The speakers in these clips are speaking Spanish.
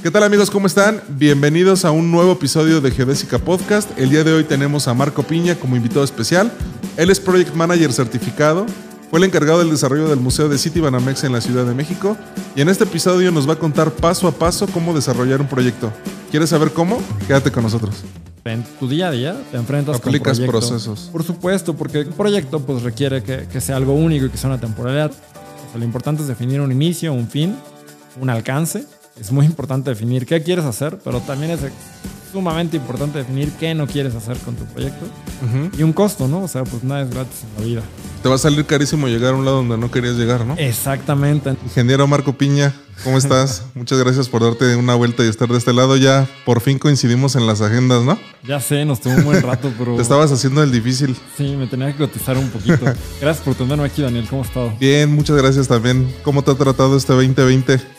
¿Qué tal amigos? ¿Cómo están? Bienvenidos a un nuevo episodio de Geodésica Podcast. El día de hoy tenemos a Marco Piña como invitado especial. Él es Project Manager certificado. Fue el encargado del desarrollo del Museo de City Banamex en la Ciudad de México. Y en este episodio nos va a contar paso a paso cómo desarrollar un proyecto. ¿Quieres saber cómo? Quédate con nosotros. En tu día a día te enfrentas Aplicas con procesos. Por supuesto, porque un proyecto pues requiere que, que sea algo único y que sea una temporalidad. O sea, lo importante es definir un inicio, un fin, un alcance. Es muy importante definir qué quieres hacer, pero también es sumamente importante definir qué no quieres hacer con tu proyecto. Y un costo, ¿no? O sea, pues nada es gratis en la vida. Te va a salir carísimo llegar a un lado donde no querías llegar, ¿no? Exactamente. Ingeniero Marco Piña, ¿cómo estás? Muchas gracias por darte una vuelta y estar de este lado. Ya por fin coincidimos en las agendas, ¿no? Ya sé, nos tomó un buen rato, pero... Te estabas haciendo el difícil. Sí, me tenía que cotizar un poquito. Gracias por tenerme aquí, Daniel. ¿Cómo has estado? Bien, muchas gracias también. ¿Cómo te ha tratado este 2020?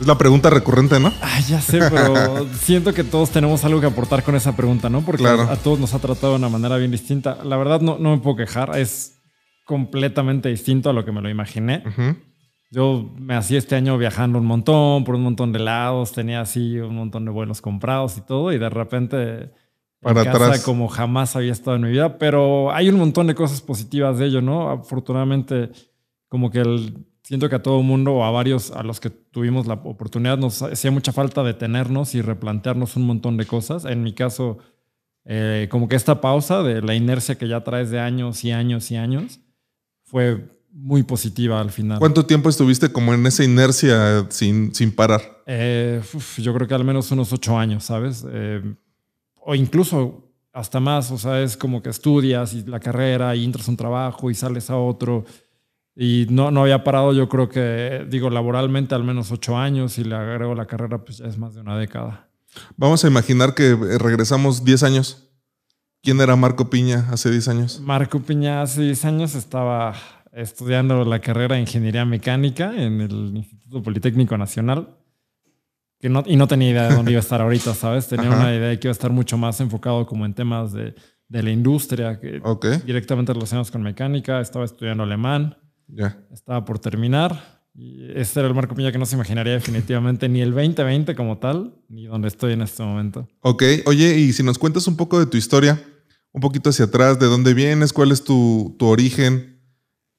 Es la pregunta recurrente, ¿no? Ay, ya sé, pero siento que todos tenemos algo que aportar con esa pregunta, ¿no? Porque Claro. a, a todos nos ha tratado de una manera bien distinta. La verdad, no, no me puedo quejar. Es completamente distinto a lo que me lo imaginé. Ujú. Yo me hacía este año viajando un montón, por un montón de lados, tenía así un montón de vuelos comprados y todo, y de repente Para en casa atrás. como jamás había estado en mi vida, pero hay un montón de cosas positivas de ello, ¿no? Afortunadamente, como que el- siento que a todo mundo o a varios a los que tuvimos la oportunidad nos hacía mucha falta detenernos y replantearnos un montón de cosas. En mi caso, eh, como que esta pausa de la inercia que ya traes de años y años y años fue muy positiva al final. ¿Cuánto tiempo estuviste como en esa inercia sin, sin parar? Eh, uf, yo creo que al menos unos ocho años, ¿sabes? Eh, o incluso hasta más, o sea, es como que estudias y la carrera y entras a un trabajo y sales a otro. Y no, no había parado, yo creo que, digo, laboralmente al menos ocho años y le agrego la carrera, pues ya es más de una década. Vamos a imaginar que eh, regresamos 10 años. ¿Quién era Marco Piña hace 10 años? Marco Piña hace 10 años estaba estudiando la carrera de Ingeniería Mecánica en el Instituto Politécnico Nacional. Que no, y no tenía idea de dónde iba a estar ahorita, ¿sabes? Tenía Ajá. una idea de que iba a estar mucho más enfocado como en temas de, de la industria, que Ok, directamente relacionados con mecánica. Estaba estudiando alemán, ya. estaba por terminar. Y este era el Marco Piña que no se imaginaría definitivamente ni el 2020 como tal, ni donde estoy en este momento. Ok, oye, y si nos cuentas un poco de tu historia, un poquito hacia atrás, de dónde vienes, cuál es tu, tu origen,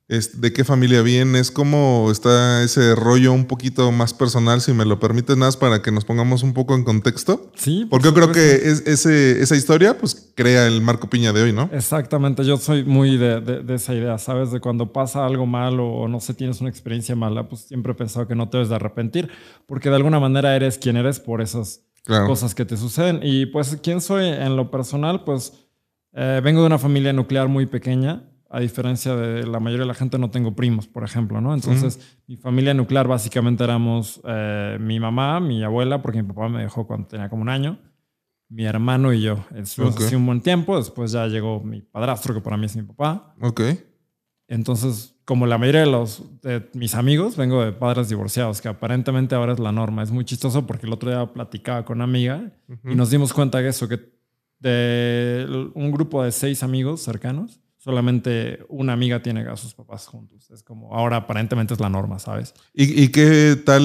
de qué familia vienes, cómo está ese rollo un poquito más personal, si me lo permites, nada más para que nos pongamos un poco en contexto. Sí, por Porque yo creo que es- ese, esa historia, pues, crea el Marco Piña de hoy, ¿no? Exactamente, yo soy muy de, de- de esa idea, ¿sabes? De cuando pasa algo malo o no sé, tienes una experiencia mala, pues siempre he pensado que no te debes de arrepentir, porque de alguna manera eres quien eres por esas Claro. cosas que te suceden. Y pues, ¿quién soy en lo personal? Pues eh, vengo de una familia nuclear muy pequeña. A diferencia de la mayoría de la gente, no tengo primos, por ejemplo, ¿no? Entonces, mi familia nuclear básicamente éramos eh, mi mamá, mi abuela, porque mi papá me dejó cuando tenía como un año, mi hermano y yo. Estuvimos Ok. así un buen tiempo. Después ya llegó mi padrastro, que para mí es mi papá. Ok, Entonces, como la mayoría de los de mis amigos, vengo de padres divorciados, que aparentemente ahora es la norma. Es muy chistoso porque el otro día platicaba con una amiga y nos dimos cuenta de eso, que de un grupo de seis amigos cercanos, solamente una amiga tiene a sus papás juntos. Es como ahora aparentemente es la norma, ¿sabes? ¿Y, y qué tal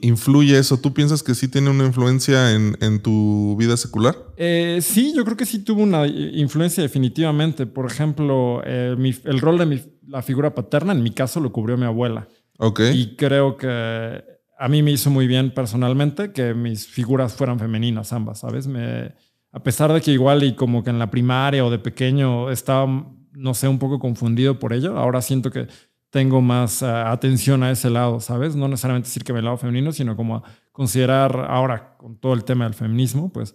influye eso? ¿Tú piensas que sí tiene una influencia en, en tu vida secular? Eh, sí, yo creo que sí tuvo una influencia definitivamente. Por ejemplo, eh, mi- el rol de mi- la figura paterna, en mi caso, lo cubrió mi abuela. Ok. Y creo que a mí me hizo muy bien personalmente que mis figuras fueran femeninas ambas, ¿sabes? Me, a pesar de que igual y como que en la primaria o de pequeño estaba, no sé, un poco confundido por ello, ahora siento que tengo más eh, atención a ese lado, ¿sabes? No necesariamente decir que me lado femenino, sino como a considerar ahora con todo el tema del feminismo, pues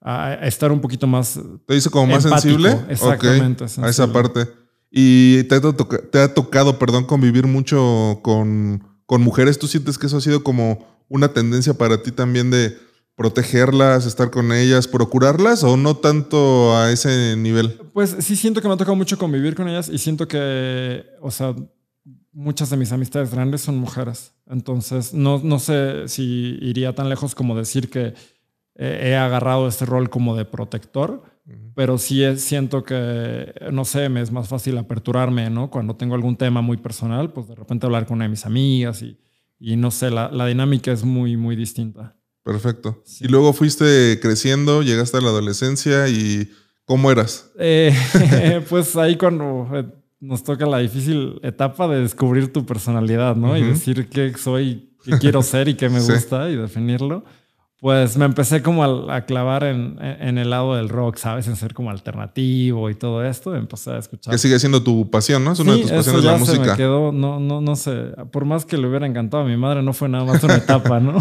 a, a estar un poquito más ¿Te hizo como más sensible? exactamente, A esa parte. ¿Y te ha, toca- te ha tocado, perdón, convivir mucho con, con mujeres? ¿Tú sientes que eso ha sido como una tendencia para ti también de protegerlas, estar con ellas, procurarlas o no tanto a ese nivel? Pues sí siento que me ha tocado mucho convivir con ellas y siento que, o sea, muchas de mis amistades grandes son mujeres. Entonces, no, no sé si iría tan lejos como decir que eh, he agarrado este rol como de protector, pero sí es- siento que, no sé, me es más fácil aperturarme, ¿no? Cuando tengo algún tema muy personal, pues de repente hablar con una de mis amigas y, y no sé, la, la dinámica es muy, muy distinta. Perfecto. Y luego fuiste creciendo, llegaste a la adolescencia y ¿cómo eras? Eh, pues ahí cuando eh, nos toca la difícil etapa de descubrir tu personalidad, ¿no? Y decir qué soy, qué quiero ser y qué me gusta y definirlo pues me empecé como a, clavar en, el lado del rock, ¿sabes? En ser como alternativo y todo esto. Empecé a escuchar. Que sigue siendo tu pasión, ¿no? Es una de tus pasiones la música. Se me quedó, no, no, no sé. Por más que le hubiera encantado a mi madre, no fue nada más una etapa, ¿no?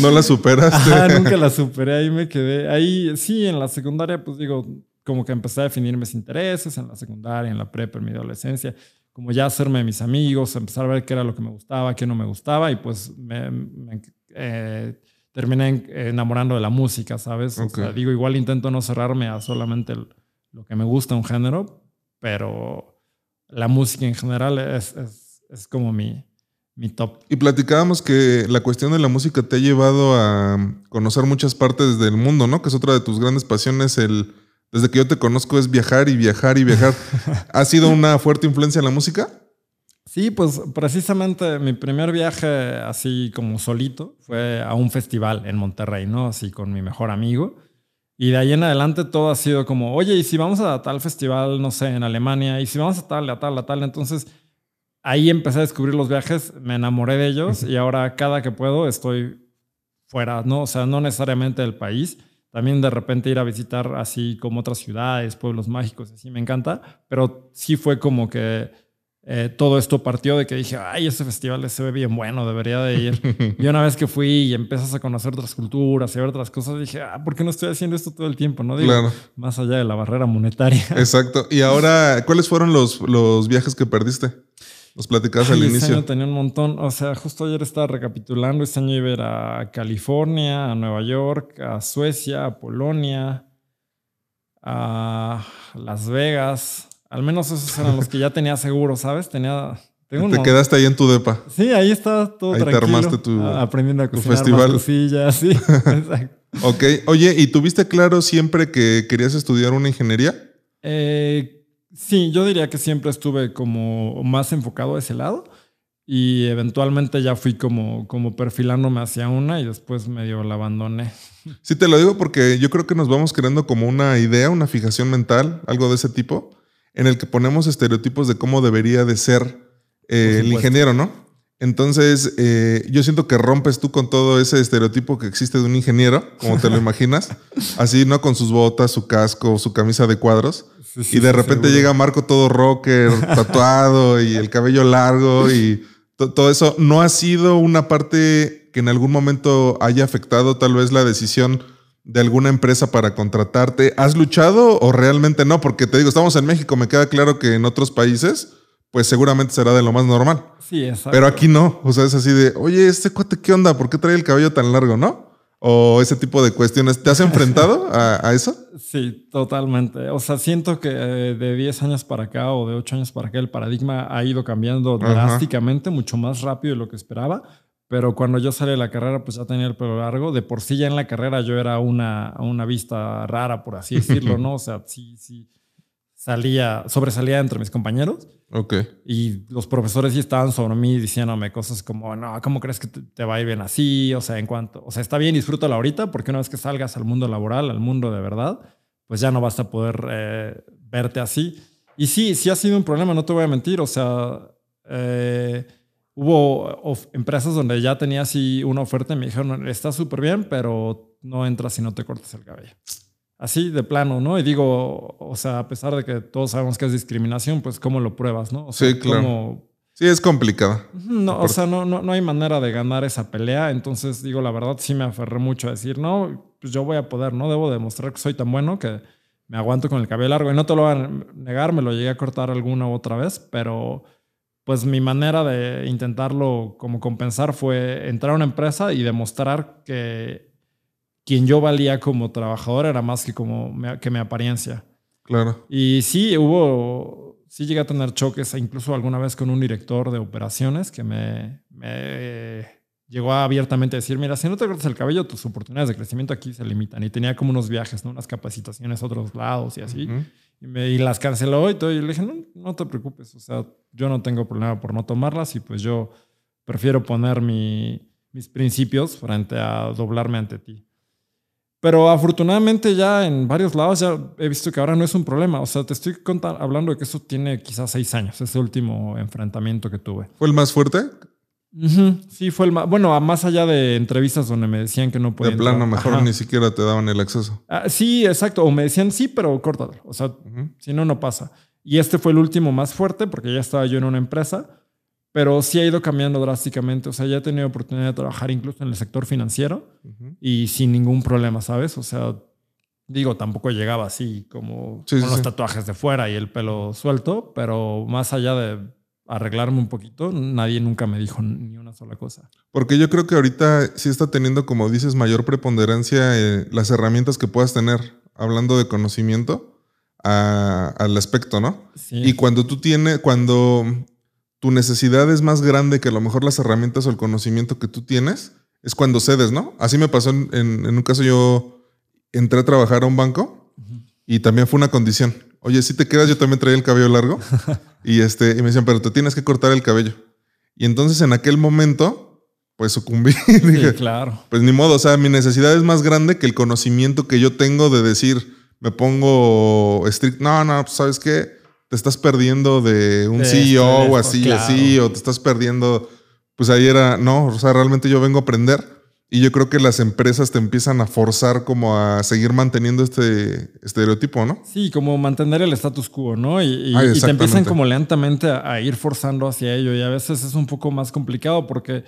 ¿No la superaste? Ah, nunca la superé. Ahí me quedé. Ahí sí, en la secundaria, pues digo, como que empecé a definir mis intereses en la secundaria, en la prepa, en mi adolescencia. Como ya hacerme mis amigos, empezar a ver qué era lo que me gustaba, qué no me gustaba. Y pues me, eh, terminé enamorando de la música, ¿sabes? O sea, digo, igual intento no cerrarme a solamente lo que me gusta un género, pero la música en general es, es, como mi, mi top. Y platicábamos que la cuestión de la música te ha llevado a conocer muchas partes del mundo, ¿no? Que es otra de tus grandes pasiones, el... Desde que yo te conozco es viajar y viajar y viajar. ¿Ha sido una fuerte influencia en la música? Sí, pues precisamente mi primer viaje así como solito fue a un festival en Monterrey, ¿no? Así con mi mejor amigo. Y de ahí en adelante todo ha sido como, oye, ¿y si vamos a tal festival, no sé, en Alemania? ¿Y si vamos a tal, a tal, a tal? Entonces ahí empecé a descubrir los viajes, me enamoré de ellos y ahora cada que puedo estoy fuera, ¿no? O sea, no necesariamente del país. También de repente ir a visitar así como otras ciudades, pueblos mágicos, así me encanta. Pero sí fue como que eh, todo esto partió de que dije, ay, ese festival se ve bien bueno, debería de ir. y una vez que fui y empiezas a conocer otras culturas y a ver otras cosas, dije, ah, ¿por qué no estoy haciendo esto todo el tiempo? ¿no? Digo, claro. Más allá de la barrera monetaria. Exacto. Y ahora, ¿cuáles fueron los, los viajes que perdiste? Los platicabas al inicio. Este año tenía un montón. O sea, justo ayer estaba recapitulando. Este año iba a ir a California, a Nueva York, a Suecia, a Polonia, a Las Vegas, al menos esos eran los que ya tenía seguro, ¿sabes? Tenía. te quedaste ahí en tu depa. Sí, ahí estaba todo ahí tranquilo. Te armaste tu, aprendiendo a cocinar festival. Más sí. Exacto. ok. Oye, ¿y tuviste claro siempre que querías estudiar una ingeniería? Eh, sí, yo diría que siempre estuve como más enfocado a ese lado y eventualmente ya fui como, como perfilándome hacia una y después medio la abandoné. Sí, te lo digo porque yo creo que nos vamos creando como una idea, una fijación mental, algo de ese tipo en el que ponemos estereotipos de cómo debería de ser eh, el ingeniero, ¿no? Entonces, eh, yo siento que rompes tú con todo ese estereotipo que existe de un ingeniero, como te lo imaginas, así, ¿no? Con sus botas, su casco, su camisa de cuadros. Y de repente llega Marco todo rocker, tatuado y el cabello largo y todo eso. ¿No ha sido una parte que en algún momento haya afectado tal vez la decisión de alguna empresa para contratarte. ¿Has luchado o realmente no? Porque te digo, estamos en México, me queda claro que en otros países, pues seguramente será de lo más normal. Sí, exacto. Pero aquí no. O sea, es así de, oye, este cuate, ¿qué onda? ¿Por qué trae el cabello tan largo, no? O ese tipo de cuestiones. ¿Te has enfrentado a, eso? Sí, totalmente. O sea, siento que eh, de 10 años para acá o de 8 años para acá el paradigma ha ido cambiando drásticamente, mucho más rápido de lo que esperaba pero cuando yo salí de la carrera, pues ya tenía el pelo largo. De por sí ya en la carrera yo era una, una vista rara, por así decirlo, ¿no? O sea, sí, sí salía, sobresalía entre mis compañeros. Ok. Y los profesores sí estaban sobre mí diciéndome cosas como, no, ¿cómo crees que te, va a ir bien así? O sea, en cuanto, o sea, está bien, disfrútalo ahorita, porque una vez que salgas al mundo laboral, al mundo de verdad, pues ya no vas a poder eh, verte así. Y sí, sí ha sido un problema, no te voy a mentir, o sea, eh, Hubo empresas donde ya tenía así una oferta y me dijeron, está súper bien, pero no entras si no te cortas el cabello. Así de plano, ¿no? Y digo, o sea, a pesar de que todos sabemos que es discriminación, pues ¿cómo lo pruebas, no? sí, claro. Sí, es complicado. No, o sea, no, no, no hay manera de ganar esa pelea. Entonces, digo, la verdad sí me aferré mucho a decir, no, pues yo voy a poder, ¿no? Debo demostrar que soy tan bueno que me aguanto con el cabello largo. Y no te lo voy a negar, me lo llegué a cortar alguna u otra vez, pero pues mi manera de intentarlo como compensar fue entrar a una empresa y demostrar que quien yo valía como trabajador era más que como que mi apariencia. Claro. Y sí, hubo, sí llegué a tener choques, incluso alguna vez con un director de operaciones que me, llegó a abiertamente a decir, mira, si no te cortas el cabello, tus oportunidades de crecimiento aquí se limitan. Y tenía como unos viajes, ¿no? unas capacitaciones a otros lados y así y, me, las canceló y todo. Y le dije, no, no te preocupes, o sea, yo no tengo problema por no tomarlas y pues yo prefiero poner mi, mis principios frente a doblarme ante ti. Pero afortunadamente ya en varios lados ya he visto que ahora no es un problema. O sea, te estoy hablando de que eso tiene quizás seis años, ese último enfrentamiento que tuve. ¿Fue el más fuerte? Sí, fue el más. Bueno, más allá de entrevistas donde me decían que no podía. De plano, mejor ni siquiera te daban el acceso. Ah, sí, exacto. O me decían sí, pero córtalo. O sea, si no, no pasa. Y este fue el último más fuerte porque ya estaba yo en una empresa pero sí ha ido cambiando drásticamente. O sea, ya he tenido oportunidad de trabajar incluso en el sector financiero y sin ningún problema, ¿sabes? O sea, digo, tampoco llegaba así como con los tatuajes de fuera y el pelo suelto, pero más allá de arreglarme un poquito, nadie nunca me dijo ni una sola cosa. Porque yo creo que ahorita sí está teniendo, como dices, mayor preponderancia eh, las herramientas que puedas tener, hablando de conocimiento, al aspecto, ¿no? Y cuando tú tienes, cuando tu necesidad es más grande que a lo mejor las herramientas o el conocimiento que tú tienes, es cuando cedes, ¿no? Así me pasó en, un caso, yo entré a trabajar a un banco y también fue una condición. Oye, si te quedas, yo también traía el cabello largo. y, este, y me decían, pero te tienes que cortar el cabello. Y entonces en aquel momento, pues sucumbí. sí, claro. Pues ni modo, o sea, mi necesidad es más grande que el conocimiento que yo tengo de decir, me pongo estricto. No, no, pues, ¿sabes qué? Te estás perdiendo de un CEO o así, así, o te estás perdiendo. Pues ahí era, no, o sea, realmente yo vengo a aprender. Y yo creo que las empresas te empiezan a forzar como a seguir manteniendo este estereotipo, ¿no? Sí, como mantener el status quo, ¿no? Y, te empiezan como lentamente a, ir forzando hacia ello. Y a veces es un poco más complicado porque,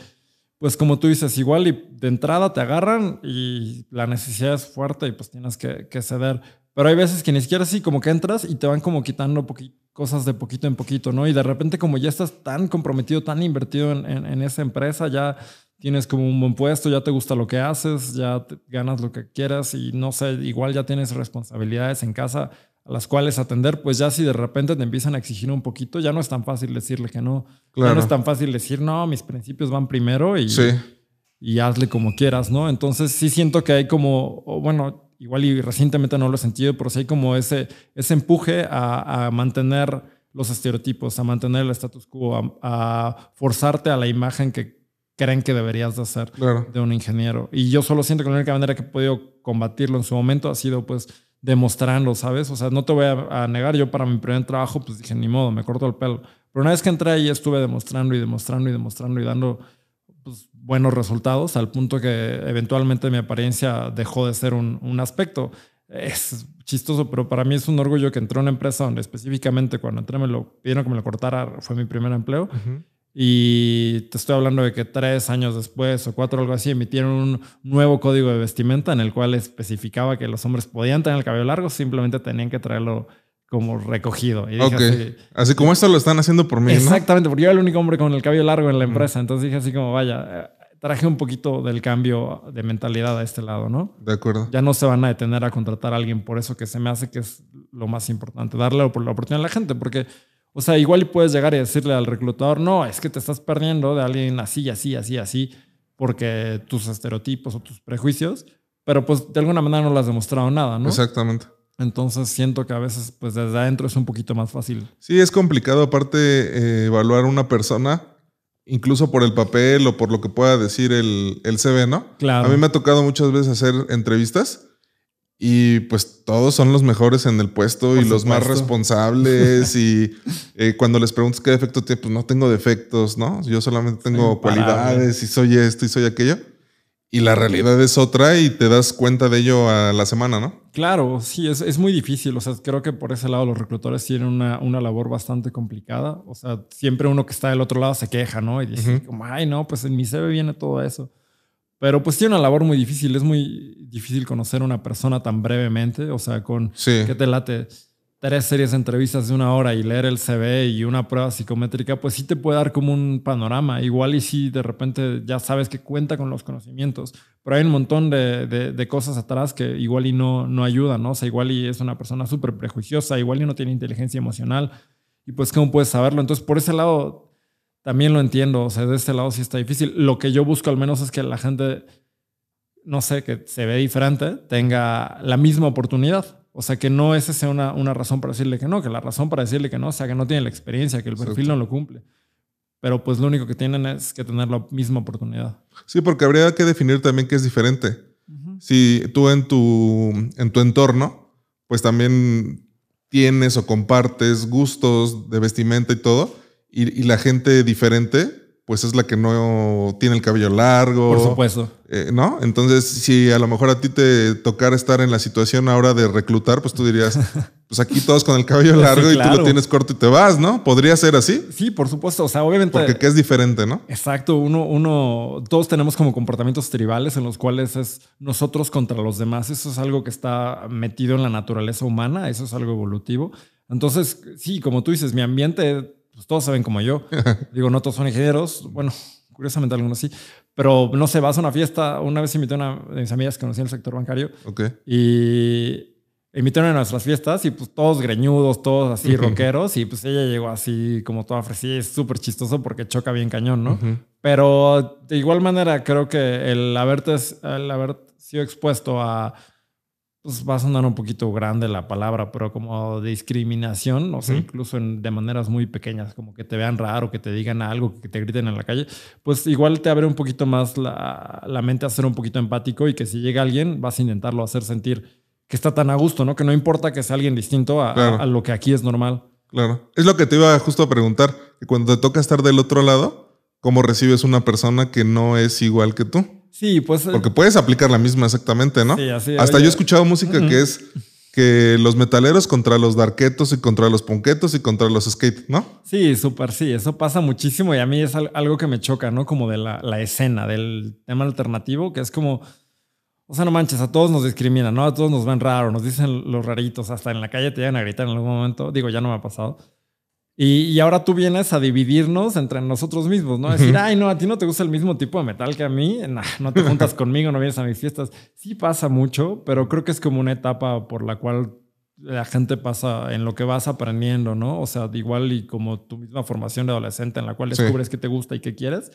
pues como tú dices, igual y de entrada te agarran y la necesidad es fuerte y pues tienes que, que ceder. Pero hay veces que ni siquiera así, como que entras y te van como quitando cosas de poquito en poquito, ¿no? Y de repente como ya estás tan comprometido, tan invertido en, esa empresa, ya tienes como un buen puesto, ya te gusta lo que haces, ya ganas lo que quieras y no sé, igual ya tienes responsabilidades en casa a las cuales atender, pues ya si de repente te empiezan a exigir un poquito, ya no es tan fácil decirle que no. Ya no es tan fácil decir, no, mis principios van primero y, y hazle como quieras, ¿no? Entonces sí siento que hay como, bueno, igual y recientemente no lo he sentido, pero sí hay como ese, ese empuje a, mantener los estereotipos, a mantener el status quo, a, forzarte a la imagen que creen que deberías de hacer de un ingeniero. Y yo solo siento que la única manera que he podido combatirlo en su momento ha sido pues demostrando, ¿sabes? O sea, no te voy a, negar, yo para mi primer trabajo pues dije, ni modo, me corto el pelo. Pero una vez que entré ahí estuve demostrando y demostrando y demostrando y dando pues, buenos resultados, al punto que eventualmente mi apariencia dejó de ser un, aspecto. Es chistoso, pero para mí es un orgullo que entré a una empresa donde específicamente cuando entré me lo pidieron que me lo cortara, fue mi primer empleo. Y te estoy hablando de que tres años después o cuatro, algo así, emitieron un nuevo código de vestimenta en el cual especificaba que los hombres podían tener el cabello largo, simplemente tenían que traerlo como recogido. Y así, como esto lo están haciendo por mí. Exactamente, porque yo era el único hombre con el cabello largo en la empresa. Entonces dije así como, vaya, eh, traje un poquito del cambio de mentalidad a este lado, ¿no? De acuerdo. Ya no se van a detener a contratar a alguien por eso que se me hace que es lo más importante, darle la oportunidad a la gente, porque, o sea, igual puedes llegar y decirle al reclutador, no, es que te estás perdiendo de alguien así, así, así, así, porque tus estereotipos o tus prejuicios, pero pues de alguna manera no le has demostrado nada, ¿no? Exactamente. Entonces siento que a veces pues desde adentro es un poquito más fácil. Sí, es complicado aparte eh, evaluar una persona, incluso por el papel o por lo que pueda decir el, el CV, ¿no? Claro. A mí me ha tocado muchas veces hacer entrevistas y pues todos son los mejores en el puesto y los más responsables y eh, cuando les preguntas qué defecto tiene, pues no tengo defectos, ¿no? Yo solamente tengo cualidades y soy esto y soy aquello y la realidad es otra y te das cuenta de ello a la semana, ¿no? Claro, sí, es, es muy difícil. O sea, creo que por ese lado los reclutadores tienen una, una, labor bastante complicada. O sea, siempre uno que está del otro lado se queja, ¿no? Y dice, como, ay, no, pues en mi CV viene todo eso. Pero pues tiene una labor muy difícil. Es muy difícil conocer a una persona tan brevemente. O sea, con sí. que te late tres series de entrevistas de una hora y leer el CV y una prueba psicométrica, pues sí te puede dar como un panorama. Igual y si de repente ya sabes que cuenta con los conocimientos, pero hay un montón de, cosas atrás que igual y no, no ayudan, ¿no? O sea, igual y es una persona súper prejuiciosa, igual y no tiene inteligencia emocional y pues cómo puedes saberlo. Entonces, por ese lado también lo entiendo, o sea, de este lado sí está difícil. Lo que yo busco al menos es que la gente, no sé, que se ve diferente, tenga la misma oportunidad. O sea, que no esa sea una, una, razón para decirle que no, que la razón para decirle que no sea que no tiene la experiencia, que el perfil no lo cumple. pero pues lo único que tienen es que tener la misma oportunidad. Sí, porque habría que definir también que es diferente. Si tú en tu, en tu entorno, pues también tienes o compartes gustos de vestimenta y todo, y, y la gente diferente, pues es la que no tiene el cabello largo. Por supuesto. Eh, ¿No? Entonces, si a lo mejor a ti te tocara estar en la situación ahora de reclutar, pues tú dirías, pues aquí todos con el cabello largo y tú lo tienes corto y te vas, ¿no? ¿Podría ser así? Sí, por supuesto. O sea, obviamente. Porque que es diferente, ¿no? Exacto. Uno, uno, todos tenemos como comportamientos tribales en los cuales es nosotros contra los demás. Eso es algo que está metido en la naturaleza humana. Eso es algo evolutivo. Entonces, sí, como tú dices, mi ambiente pues todos saben como yo. Digo, no todos son ingenieros. Bueno, curiosamente algunos sí. Pero no sé, vas a una fiesta. Una vez invité a una de mis amigas que conocía en el sector bancario. Ok. Y invitaron a nuestras fiestas y pues todos greñudos, todos así rockeros. Y pues ella llegó así como toda ofrecida. Es súper chistoso porque choca bien cañón, ¿no? Pero de igual manera creo que el haberte, el haber sido expuesto a pues va a sonar un poquito grande la palabra, pero como discriminación, o sea, incluso de maneras muy pequeñas, como que te vean raro, que te digan algo, que te griten en la calle, pues igual te abre un poquito más la, la mente a ser un poquito empático y que si llega alguien vas a intentarlo hacer sentir que está tan a gusto, ¿no? Que no importa que sea alguien distinto a, a lo que aquí es normal. Claro. Es lo que te iba justo a preguntar, que cuando te toca estar del otro lado, ¿cómo recibes una persona que no es igual que tú? Sí, pues. Porque puedes aplicar la misma exactamente, ¿no? Sí, así. Hasta yo he escuchado música que es que los metaleros contra los darquetos y contra los punquetos y contra los skate, ¿no? Sí, súper, sí. Eso pasa muchísimo y a mí es algo que me choca, ¿no? Como de la, la escena, del tema alternativo, que es como. O sea, no manches, a todos nos discriminan, ¿no? A todos nos ven raro, nos dicen los raritos, hasta en la calle te llegan a gritar en algún momento. Digo, ya no me ha pasado. Y, ahora tú vienes a dividirnos entre nosotros mismos, ¿no? Decir, ay, no, a ti no te gusta el mismo tipo de metal que a mí, no te juntas conmigo, no vienes a mis fiestas. Sí pasa mucho, pero creo que es como una etapa por la cual la gente pasa en lo que vas aprendiendo, ¿no? O sea, igual y como tu misma formación de adolescente en la cual descubres qué te gusta y qué quieres,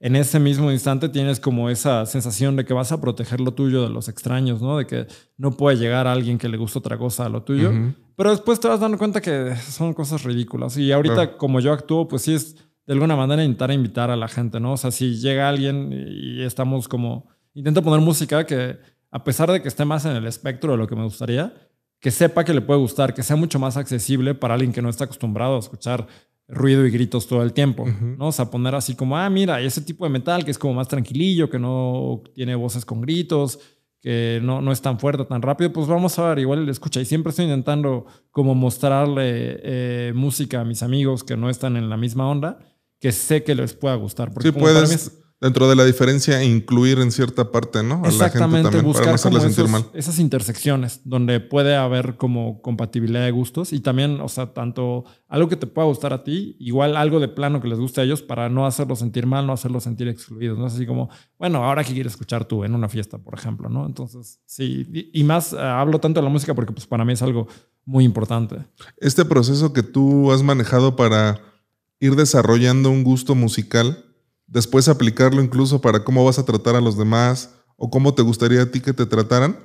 en ese mismo instante tienes como esa sensación de que vas a proteger lo tuyo de los extraños, ¿no? De que no puede llegar a alguien que le gusta otra cosa a lo tuyo. Pero después te vas dando cuenta que son cosas ridículas. Y ahorita, como yo actúo, pues sí es de alguna manera intentar invitar a la gente, ¿no? O sea, si llega alguien y estamos como. Intento poner música que, a pesar de que esté más en el espectro de lo que me gustaría, que sepa que le puede gustar, que sea mucho más accesible para alguien que no está acostumbrado a escuchar ruido y gritos todo el tiempo, ¿no? O sea, poner así como, ah, mira, ese tipo de metal que es como más tranquilillo, que no tiene voces con gritos, que no, no es tan fuerte, tan rápido, pues vamos a ver, igual le escucha. Y siempre estoy intentando como mostrarle eh, música a mis amigos que no están en la misma onda, que sé que les pueda gustar. Porque sí, puedes dentro de la diferencia incluir en cierta parte, ¿no? Exactamente, buscar esas intersecciones donde puede haber como compatibilidad de gustos y también, o sea, tanto algo que te pueda gustar a ti, igual algo de plano que les guste a ellos para no hacerlos sentir mal, no hacerlos sentir excluidos, ¿no? Es así como, bueno, ahora qué quieres escuchar tú en una fiesta, por ejemplo, ¿no? Entonces, sí, y, más eh, hablo tanto de la música porque pues para mí es algo muy importante. Este proceso que tú has manejado para ir desarrollando un gusto musical, después aplicarlo incluso para cómo vas a tratar a los demás o cómo te gustaría a ti que te trataran,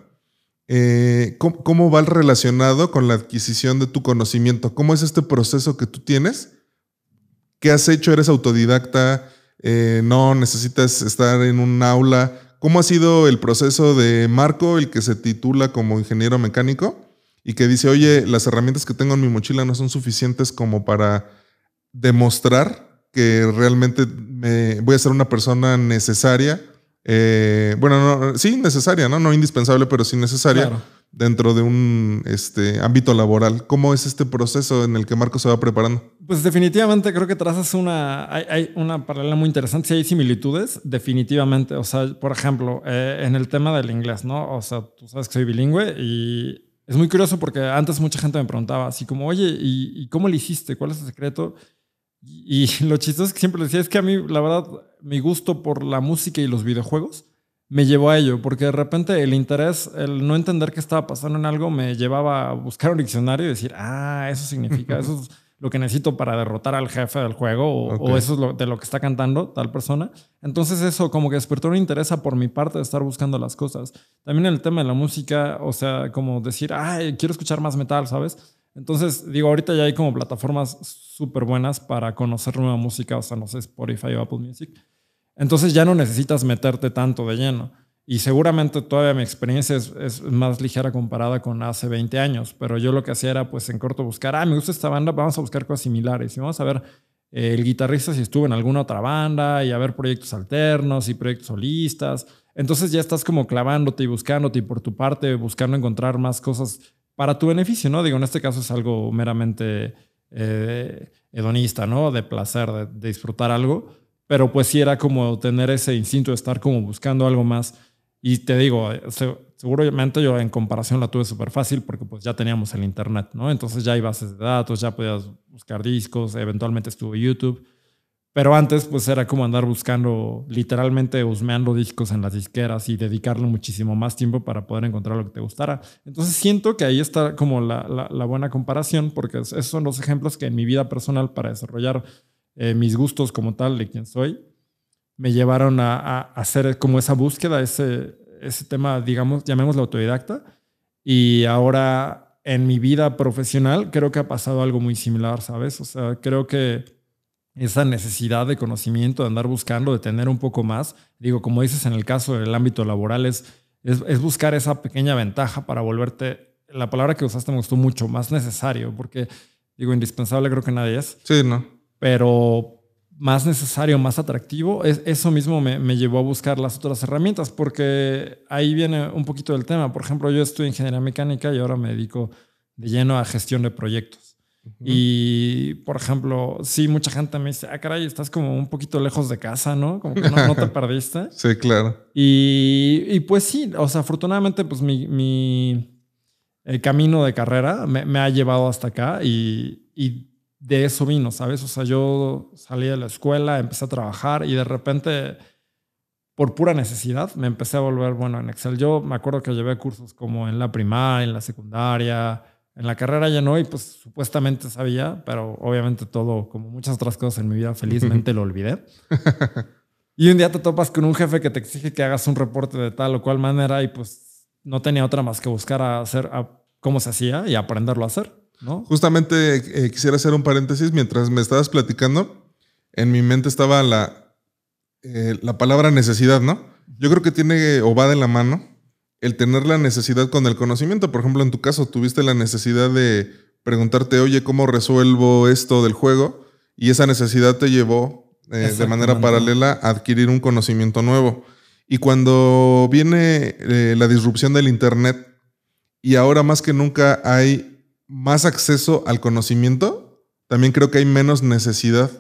eh, ¿cómo, va relacionado con la adquisición de tu conocimiento? ¿Cómo es este proceso que tú tienes? ¿Qué has hecho? ¿Eres autodidacta? Eh, ¿No necesitas estar en un aula? ¿Cómo ha sido el proceso de Marco, el que se titula como ingeniero mecánico y que dice, oye, las herramientas que tengo en mi mochila no son suficientes como para demostrar que realmente me, voy a ser una persona necesaria. Eh, bueno, no, sí, necesaria, ¿no? No indispensable, pero sí necesaria dentro de un este, ámbito laboral. ¿Cómo es este proceso en el que Marco se va preparando? Pues definitivamente creo que trazas una, hay, una paralela muy interesante. Si hay similitudes, definitivamente. O sea, por ejemplo, eh, en el tema del inglés, ¿no? O sea, tú sabes que soy bilingüe y es muy curioso porque antes mucha gente me preguntaba así como, oye, ¿y, y cómo lo hiciste? ¿Cuál es el secreto? Y lo chistoso es que siempre decía es que a mí, la verdad, mi gusto por la música y los videojuegos me llevó a ello, porque de repente el interés, el no entender qué estaba pasando en algo, me llevaba a buscar un diccionario y decir, ah, eso significa, eso es lo que necesito para derrotar al jefe del juego, o, eso es lo, de lo que está cantando tal persona. Entonces eso como que despertó un interés por mi parte de estar buscando las cosas. También el tema de la música, o sea, como decir, ay, quiero escuchar más metal, ¿sabes? Entonces, digo, ahorita ya hay como plataformas súper buenas para conocer nueva música, o sea, no sé, Spotify o Apple Music. Entonces ya no necesitas meterte tanto de lleno. Y seguramente todavía mi experiencia es, más ligera comparada con hace 20 años, pero yo lo que hacía era pues en corto buscar, ah, me gusta esta banda, vamos a buscar cosas similares y vamos a ver eh, el guitarrista si estuvo en alguna otra banda y a ver proyectos alternos y proyectos solistas. Entonces ya estás como clavándote y buscándote y por tu parte buscando encontrar más cosas para tu beneficio, ¿no? Digo, en este caso es algo meramente eh, hedonista, ¿no? De placer, de, disfrutar algo, pero pues sí era como tener ese instinto de estar como buscando algo más y te digo, seguramente yo en comparación la tuve súper fácil porque pues ya teníamos el internet, ¿no? Entonces ya hay bases de datos, ya podías buscar discos, eventualmente estuvo YouTube. Pero antes pues era como andar buscando, literalmente husmeando discos en las disqueras y dedicarle muchísimo más tiempo para poder encontrar lo que te gustara. Entonces siento que ahí está como la, la, buena comparación porque esos son los ejemplos que en mi vida personal para desarrollar eh, mis gustos como tal de quien soy, me llevaron a, hacer como esa búsqueda, ese, ese tema, digamos, llamémoslo autodidacta. Y ahora en mi vida profesional creo que ha pasado algo muy similar, ¿sabes? O sea, creo que esa necesidad de conocimiento, de andar buscando, de tener un poco más, digo, como dices en el caso del ámbito laboral, es, es, buscar esa pequeña ventaja para volverte, la palabra que usaste me gustó mucho, más necesario, porque digo, indispensable creo que nadie es. Sí, ¿no? Pero más necesario, más atractivo, es, eso mismo me, me, llevó a buscar las otras herramientas, porque ahí viene un poquito del tema. Por ejemplo, yo estudio ingeniería mecánica y ahora me dedico de lleno a gestión de proyectos. Y, por ejemplo, sí, mucha gente me dice, ah, caray, estás como un poquito lejos de casa, ¿no? Como que no, te perdiste. sí, claro. Y, y, pues sí, o sea, afortunadamente, pues mi, mi el camino de carrera me, me, ha llevado hasta acá y, y de eso vino, ¿sabes? O sea, yo salí de la escuela, empecé a trabajar y de repente, por pura necesidad, me empecé a volver bueno en Excel. Yo me acuerdo que llevé cursos como en la primaria, en la secundaria, en la carrera ya no, y pues supuestamente sabía, pero obviamente todo, como muchas otras cosas en mi vida, felizmente lo olvidé. Y un día te topas con un jefe que te exige que hagas un reporte de tal o cual manera y pues no tenía otra más que buscar a hacer cómo se hacía y aprenderlo a hacer. Justamente eh, quisiera hacer un paréntesis. Mientras me estabas platicando, en mi mente estaba la, eh, la palabra necesidad, ¿no? Yo creo que tiene o va de la mano el tener la necesidad con el conocimiento. Por ejemplo, en tu caso, tuviste la necesidad de preguntarte, oye, ¿cómo resuelvo esto del juego? Y esa necesidad te llevó eh, de manera paralela a adquirir un conocimiento nuevo. Y cuando viene la disrupción del Internet, y ahora más que nunca hay más acceso al conocimiento, también creo que hay menos necesidad,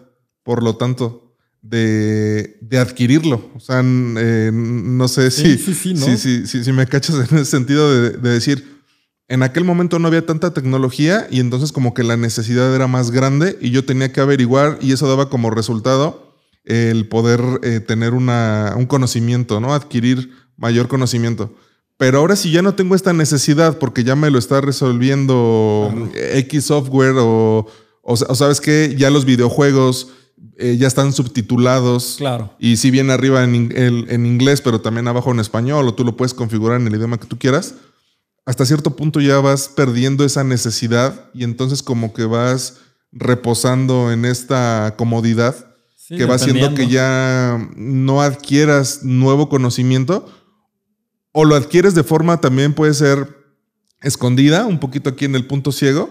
por lo tanto, de, adquirirlo. O sea, eh, no sé si, si, me cachas en ese sentido de, decir, en aquel momento no había tanta tecnología y entonces como que la necesidad era más grande y yo tenía que averiguar y eso daba como resultado el poder eh, tener una, un conocimiento, ¿no? Adquirir mayor conocimiento. Pero ahora sí ya no tengo esta necesidad porque ya me lo está resolviendo X software o, o, sabes que ya los videojuegos eh, ya están subtitulados. Claro. Y si bien arriba en, en, inglés, pero también abajo en español, o tú lo puedes configurar en el idioma que tú quieras. Hasta cierto punto ya vas perdiendo esa necesidad y entonces como que vas reposando en esta comodidad que va haciendo que ya no adquieras nuevo conocimiento o lo adquieres de forma también puede ser escondida, un poquito aquí en el punto ciego,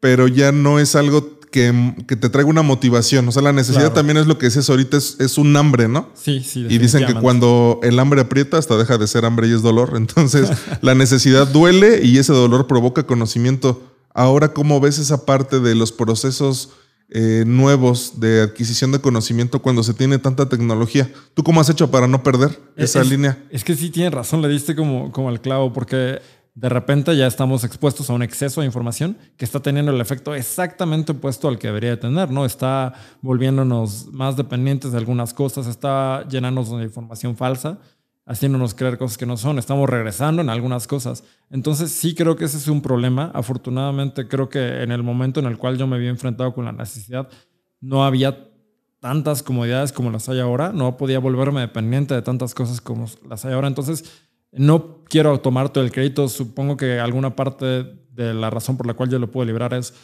pero ya no es algo que, te traiga una motivación. O sea, la necesidad también es lo que dices ahorita, es, un hambre, ¿no? Sí, sí. Y dicen que cuando el hambre aprieta, hasta deja de ser hambre y es dolor. Entonces, la necesidad duele y ese dolor provoca conocimiento. Ahora, ¿cómo ves esa parte de los procesos eh, nuevos de adquisición de conocimiento cuando se tiene tanta tecnología. ¿Tú cómo has hecho para no perder esa línea? Es que sí tienes razón, le diste como, como el clavo, porque de repente ya estamos expuestos a un exceso de información que está teniendo el efecto exactamente opuesto al que debería tener, ¿no? Está volviéndonos más dependientes de algunas cosas, está llenándonos de información falsa haciéndonos creer cosas que no son, estamos regresando en algunas cosas. Entonces sí creo que ese es un problema. Afortunadamente creo que en el momento en el cual yo me había enfrentado con la necesidad, no había tantas comodidades como las hay ahora, no podía volverme dependiente de tantas cosas como las hay ahora. Entonces no quiero tomar todo el crédito, supongo que alguna parte de la razón por la cual yo lo puedo librar es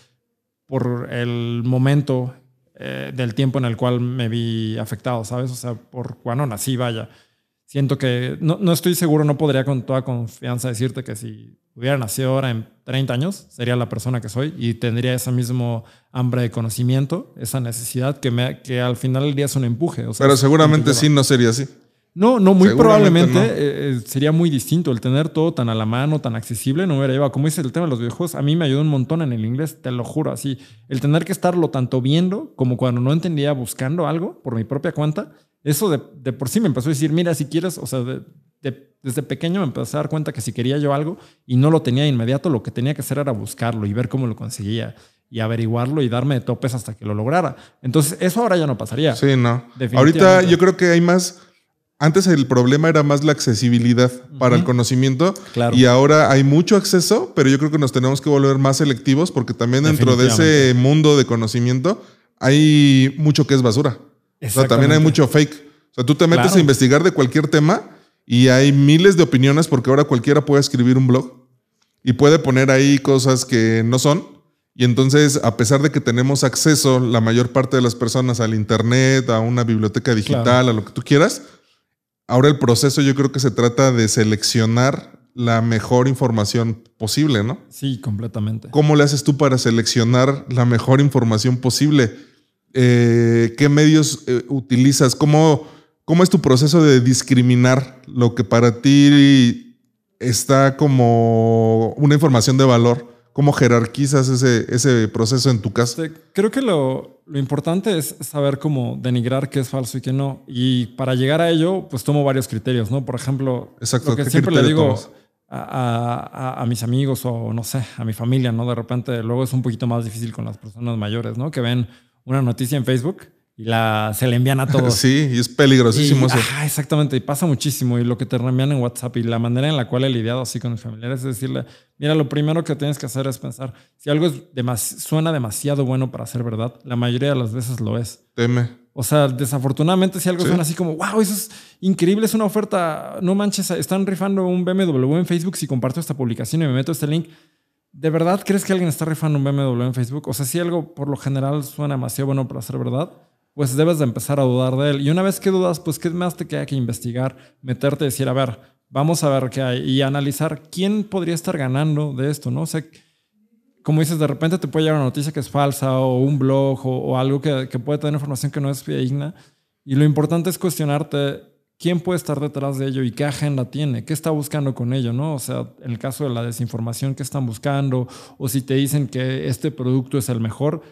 por el momento eh, del tiempo en el cual me vi afectado, ¿sabes? O sea, por cuando nací, vaya. Siento que no, no estoy seguro, no podría con toda confianza decirte que si hubiera nacido ahora en 30 años, sería la persona que soy y tendría ese mismo hambre de conocimiento, esa necesidad que, me, que al final del día es un empuje. O sea, Pero seguramente sí no sería así. No, no, muy probablemente no. eh, eh, sería muy distinto. El tener todo tan a la mano, tan accesible, no me hubiera llevado. Como dice el tema de los videojuegos, a mí me ayudó un montón en el inglés, te lo juro. Así, el tener que estarlo tanto viendo como cuando no entendía buscando algo por mi propia cuenta, eso de, de por sí me empezó a decir, mira, si quieres, o sea, de- de- desde pequeño me empecé a dar cuenta que si quería yo algo y no lo tenía de inmediato, lo que tenía que hacer era buscarlo y ver cómo lo conseguía y averiguarlo y darme de topes hasta que lo lograra. Entonces, eso ahora ya no pasaría. Sí, no. Ahorita yo creo que hay más. Antes el problema era más la accesibilidad para el conocimiento Claro. y ahora hay mucho acceso, pero yo creo que nos tenemos que volver más selectivos porque también dentro de ese mundo de conocimiento hay mucho que es basura. O sea, también hay mucho fake. O sea, tú te metes Claro. a investigar de cualquier tema y hay miles de opiniones porque ahora cualquiera puede escribir un blog y puede poner ahí cosas que no son. Y entonces, a pesar de que tenemos acceso, la mayor parte de las personas, al Internet, a una biblioteca digital, Claro. a lo que tú quieras, ahora el proceso yo creo que se trata de seleccionar la mejor información posible, ¿no? Sí, completamente. ¿Cómo le haces tú para seleccionar la mejor información posible? Eh, ¿Qué medios eh, utilizas? ¿Cómo, ¿Cómo es tu proceso de discriminar lo que para ti está como una información de valor? ¿Cómo jerarquizas ese, ese proceso en tu caso? Este, creo que lo, lo importante es saber cómo denigrar qué es falso y qué no. Y para llegar a ello, pues tomo varios criterios, ¿no? Por ejemplo, Exacto, lo que ¿qué siempre le digo a- a- a mis amigos o no sé, a mi familia, ¿no? De repente luego es un poquito más difícil con las personas mayores, ¿no? Que ven una noticia en Facebook y la, se le envían a todos. Sí, y es peligrosísimo Y- eso. exactamente, y pasa muchísimo. Y lo que te reenvían en WhatsApp y la manera en la cual he lidiado así con mis familiares es decirle, mira, lo primero que tienes que hacer es pensar, si algo es demas- suena demasiado bueno para ser verdad, la mayoría de las veces lo es. Teme. O sea, desafortunadamente si algo Sí. suena así como, wow, eso es increíble, es una oferta, no manches, están rifando un BMW en Facebook si comparto esta publicación y me meto este link. ¿De verdad crees que alguien está rifando un BMW en Facebook? O sea, si algo por lo general suena demasiado bueno para ser verdad, pues debes de empezar a dudar de él. Y una vez que dudas, pues qué más te queda que investigar, meterte y decir, a ver, vamos a ver qué hay y analizar quién podría estar ganando de esto, ¿no? O sea, como dices, de repente te puede llegar una noticia que es falsa o un blog o, algo que, que puede tener información que no es fidedigna. Y lo importante es cuestionarte quién puede estar detrás de ello y qué agenda tiene, qué está buscando con ello, ¿no? O sea, el caso de la desinformación, qué están buscando, o si te dicen que este producto es el mejor,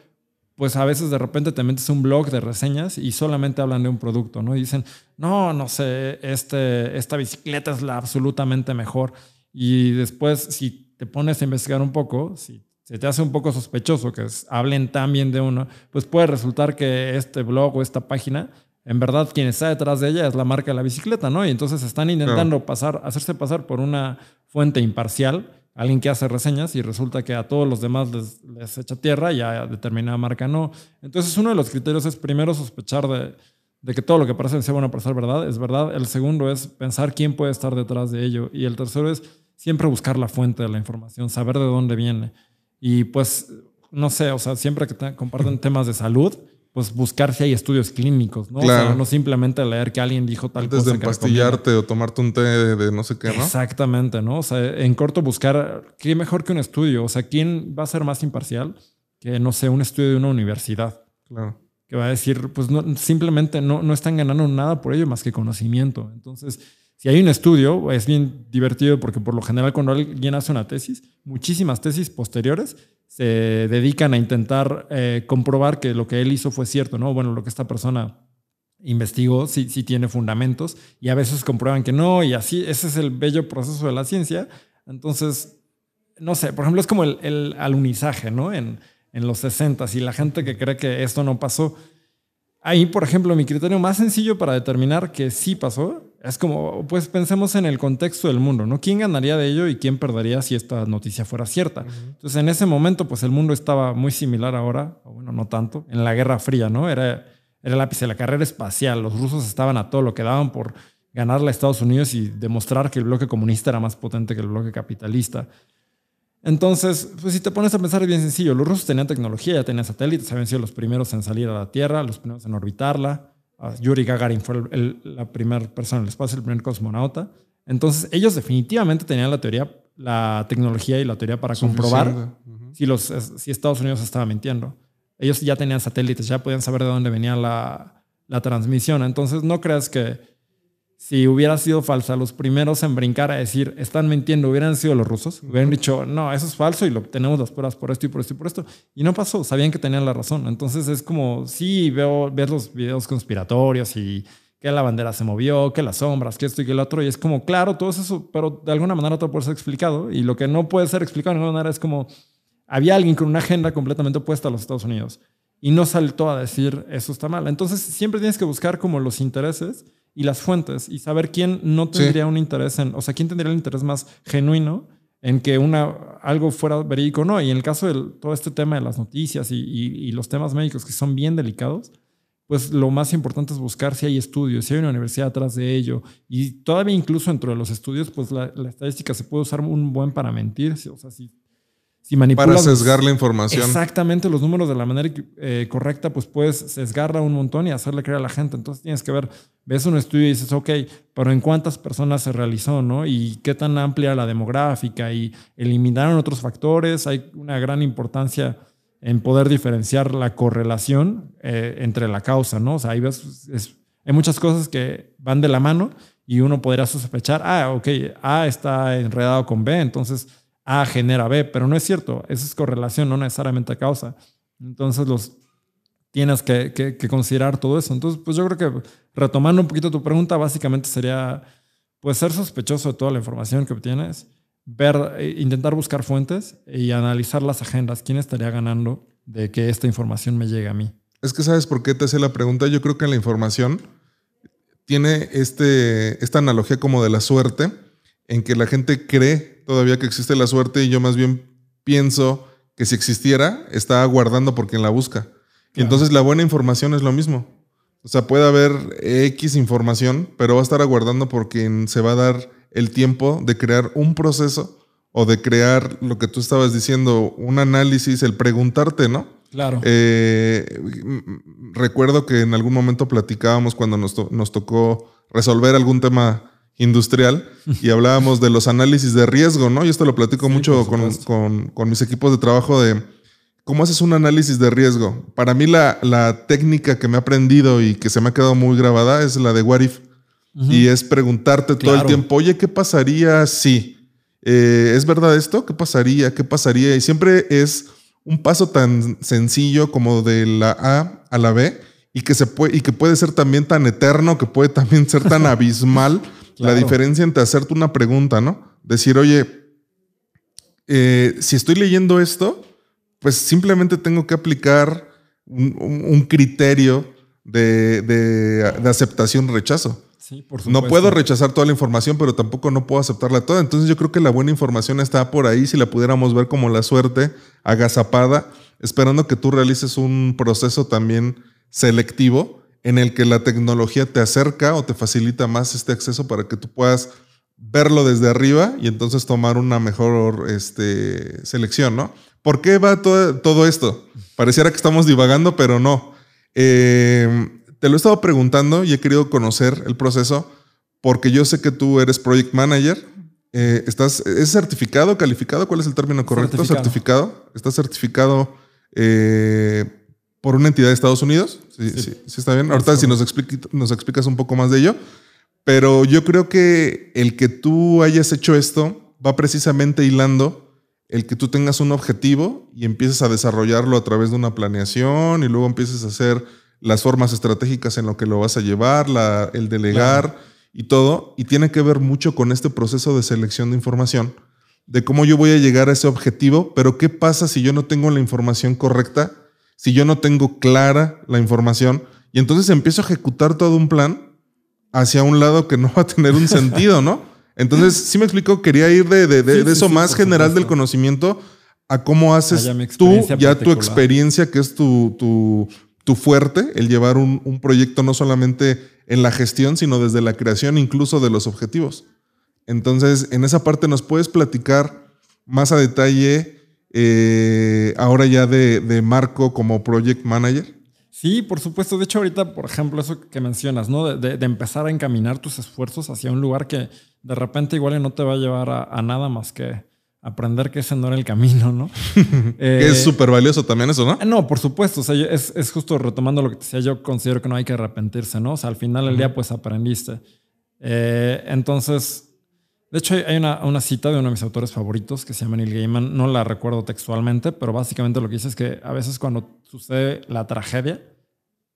pues a veces de repente te metes un blog de reseñas y solamente hablan de un producto, ¿no? Y dicen, no, no sé, este, esta bicicleta es la absolutamente mejor. Y después, si te pones a investigar un poco, si se te hace un poco sospechoso que hablen tan bien de uno, pues puede resultar que este blog o esta página, en verdad quien está detrás de ella es la marca de la bicicleta, ¿no? Y entonces están intentando pasar, hacerse pasar por una fuente imparcial, alguien que hace reseñas y resulta que a todos los demás les, les echa tierra y a determinada marca no. Entonces uno de los criterios es primero sospechar de, de que todo lo que parece ser bueno para ser verdad es verdad. El segundo es pensar quién puede estar detrás de ello. Y el tercero es siempre buscar la fuente de la información, saber de dónde viene. Y pues, no sé, o sea, siempre que te comparten temas de salud, pues buscar si hay estudios clínicos, ¿no? O Claro. sea, no simplemente leer que alguien dijo tal Antes cosa. empastillarte o tomarte un té de, de no sé qué, ¿no? Exactamente, ¿no? O sea, en corto buscar qué mejor que un estudio. O sea, quién va a ser más imparcial que, no sé, un estudio de una universidad. Claro. Que va a decir, pues no, simplemente no, no están ganando nada por ello más que conocimiento. Entonces, si hay un estudio, es bien divertido porque por lo general cuando alguien hace una tesis, muchísimas tesis posteriores se dedican a intentar eh, comprobar que lo que él hizo fue cierto, ¿no? Bueno, lo que esta persona investigó sí, sí tiene fundamentos y a veces comprueban que no y así, ese es el bello proceso de la ciencia. Entonces, no sé, por ejemplo, es como el, el alunizaje, ¿no? En, en los 60 y la gente que cree que esto no pasó. Ahí, por ejemplo, mi criterio más sencillo para determinar que sí pasó es como, pues pensemos en el contexto del mundo, ¿no? ¿Quién ganaría de ello y quién perdería si esta noticia fuera cierta? Entonces, en ese momento, pues el mundo estaba muy similar ahora, o bueno, no tanto, en la Guerra Fría, ¿no? Era, era el ápice de la carrera espacial. Los rusos estaban a todo lo que daban por ganarle a Estados Unidos y demostrar que el bloque comunista era más potente que el bloque capitalista. Entonces, pues si te pones a pensar es bien sencillo, los rusos tenían tecnología, ya tenían satélites, habían sido los primeros en salir a la Tierra, los primeros en orbitarla. Uh, Yuri Gagarin fue el, el, la primera persona en el espacio, el primer cosmonauta. Entonces, ellos definitivamente tenían la teoría, la tecnología y la teoría para Suficiente. comprobar si, los, si Estados Unidos estaba mintiendo. Ellos ya tenían satélites, ya podían saber de dónde venía la, la transmisión. Entonces, no creas que si hubiera sido falsa, los primeros en brincar a decir están mintiendo hubieran sido los rusos. Hubieran dicho, no, eso es falso y lo tenemos las pruebas por esto y por esto y por esto. Y no pasó, sabían que tenían la razón. Entonces, es como, sí, veo, ves los videos conspiratorios y que la bandera se movió, que las sombras, que esto y que el otro. Y es como, claro, todo eso, pero de alguna manera todo puede ser explicado. Y lo que no puede ser explicado de ninguna manera es como, había alguien con una agenda completamente opuesta a los Estados Unidos y no saltó a decir eso está mal. Entonces siempre tienes que buscar como los intereses y las fuentes y saber quién no Sí. tendría un interés en, o sea, quién tendría el interés más genuino en que una, algo fuera verídico o no. Y en el caso de todo este tema de las noticias y, y- y los temas médicos que son bien delicados, pues lo más importante es buscar si hay estudios, si hay una universidad atrás de ello. Y todavía incluso dentro de los estudios, pues la, la estadística se puede usar un buen para mentir. O sea, si, si manipulas... Para sesgar la información. Exactamente, los números de la manera eh, correcta, pues puedes sesgarla un montón y hacerle creer a la gente. Entonces tienes que ver, ves un estudio y dices, ok, pero ¿en cuántas personas se realizó, no? Y qué tan amplia la demográfica y eliminaron otros factores. Hay una gran importancia en poder diferenciar la correlación eh, entre la causa, ¿no? O sea, ahí ves, es- hay muchas cosas que van de la mano y uno podría sospechar, ah, ok, A está enredado con B, entonces A genera B, pero no es cierto, eso es correlación, no necesariamente causa. Entonces los tienes que, considerar todo eso. Entonces, pues yo creo que retomando un poquito tu pregunta, básicamente sería pues ser sospechoso de toda la información que obtienes, ver, eh, intentar buscar fuentes y analizar las agendas, quién estaría ganando de que esta información me llegue a mí. Es que sabes por qué te hacía la pregunta. Yo creo que la información tiene este, esta analogía como de la suerte, en que la gente cree todavía que existe la suerte y yo más bien pienso que si existiera, está aguardando por quien la busca. Y entonces la buena información es lo mismo. O sea, puede haber X información, pero va a estar aguardando por quien se va a dar el tiempo de crear un proceso o de crear lo que tú estabas diciendo, un análisis, el preguntarte, ¿no? Claro. Eh, mm, recuerdo que en algún momento platicábamos cuando nos, to- nos tocó resolver algún tema industrial y hablábamos de los análisis de riesgo, ¿no? Y esto lo platico Sí, mucho con, con- con mis equipos de trabajo de cómo haces un análisis de riesgo. Para mí la, la técnica que me he aprendido y que se me ha quedado muy grabada es la de what if. Y es preguntarte todo el tiempo, oye, ¿qué pasaría si? Eh, ¿Es verdad esto? ¿Qué pasaría? ¿Qué pasaría? Y siempre es un paso tan sencillo como de la A a la B y que, se puede, y que puede ser también tan eterno, que puede también ser tan abismal la diferencia entre hacerte una pregunta, ¿no? Decir, oye, eh, si estoy leyendo esto, pues simplemente tengo que aplicar un, un- un criterio de, de- de aceptación-rechazo. Sí, por No supuesto. puedo rechazar toda la información, pero tampoco no puedo aceptarla toda. Entonces yo creo que la buena información está por ahí, si la pudiéramos ver como la suerte agazapada, esperando que tú realices un proceso también selectivo en el que la tecnología te acerca o te facilita más este acceso para que tú puedas verlo desde arriba y entonces tomar una mejor este, selección, ¿no? ¿Por qué va todo, todo esto? Pareciera que estamos divagando, pero no. Eh, te lo he estado preguntando y he querido conocer el proceso porque yo sé que tú eres project manager. Eh, estás, ¿Es certificado, calificado? ¿Cuál es el término correcto? Certificado. Certificado. ¿Estás certificado eh, por una entidad de Estados Unidos? Sí, sí. Sí. sí está bien. Ahorita si nos, nos explicas un poco más de ello. Pero yo creo que el que tú hayas hecho esto va precisamente hilando el que tú tengas un objetivo y empieces a desarrollarlo a través de una planeación y luego empieces a hacer las formas estratégicas en lo que lo vas a llevar, la- el delegar y todo. Y tiene que ver mucho con este proceso de selección de información, de cómo yo voy a llegar a ese objetivo, pero qué pasa si yo no tengo la información correcta, si yo no tengo clara la información y entonces empiezo a ejecutar todo un plan hacia un lado que no va a tener un sentido, ¿no? Entonces, sí me explico, quería ir de, de- de- Sí, de sí, eso sí, más general del conocimiento a cómo haces ya tú, ya tu experiencia, que es tu, tu, tu fuerte, el llevar un, un proyecto no solamente en la gestión, sino desde la creación incluso de los objetivos. Entonces, en esa parte nos puedes platicar más a detalle eh, ahora ya de, de Marco como Project Manager? Sí, por supuesto. De hecho, ahorita, por ejemplo, eso que mencionas, ¿no? De, de, empezar a encaminar tus esfuerzos hacia un lugar que de repente igual no te va a llevar a, a nada más que aprender que ese no era el camino, ¿no? que es eh, súper valioso también eso, ¿no? No, por supuesto. O sea, es, es, justo retomando lo que te decía, yo considero que no hay que arrepentirse, ¿no? O sea, al final del día, pues aprendiste. Eh, entonces, de hecho, hay una, una, cita de uno de mis autores favoritos que se llama Neil Gaiman. No la recuerdo textualmente, pero básicamente lo que dice es que a veces cuando sucede la tragedia,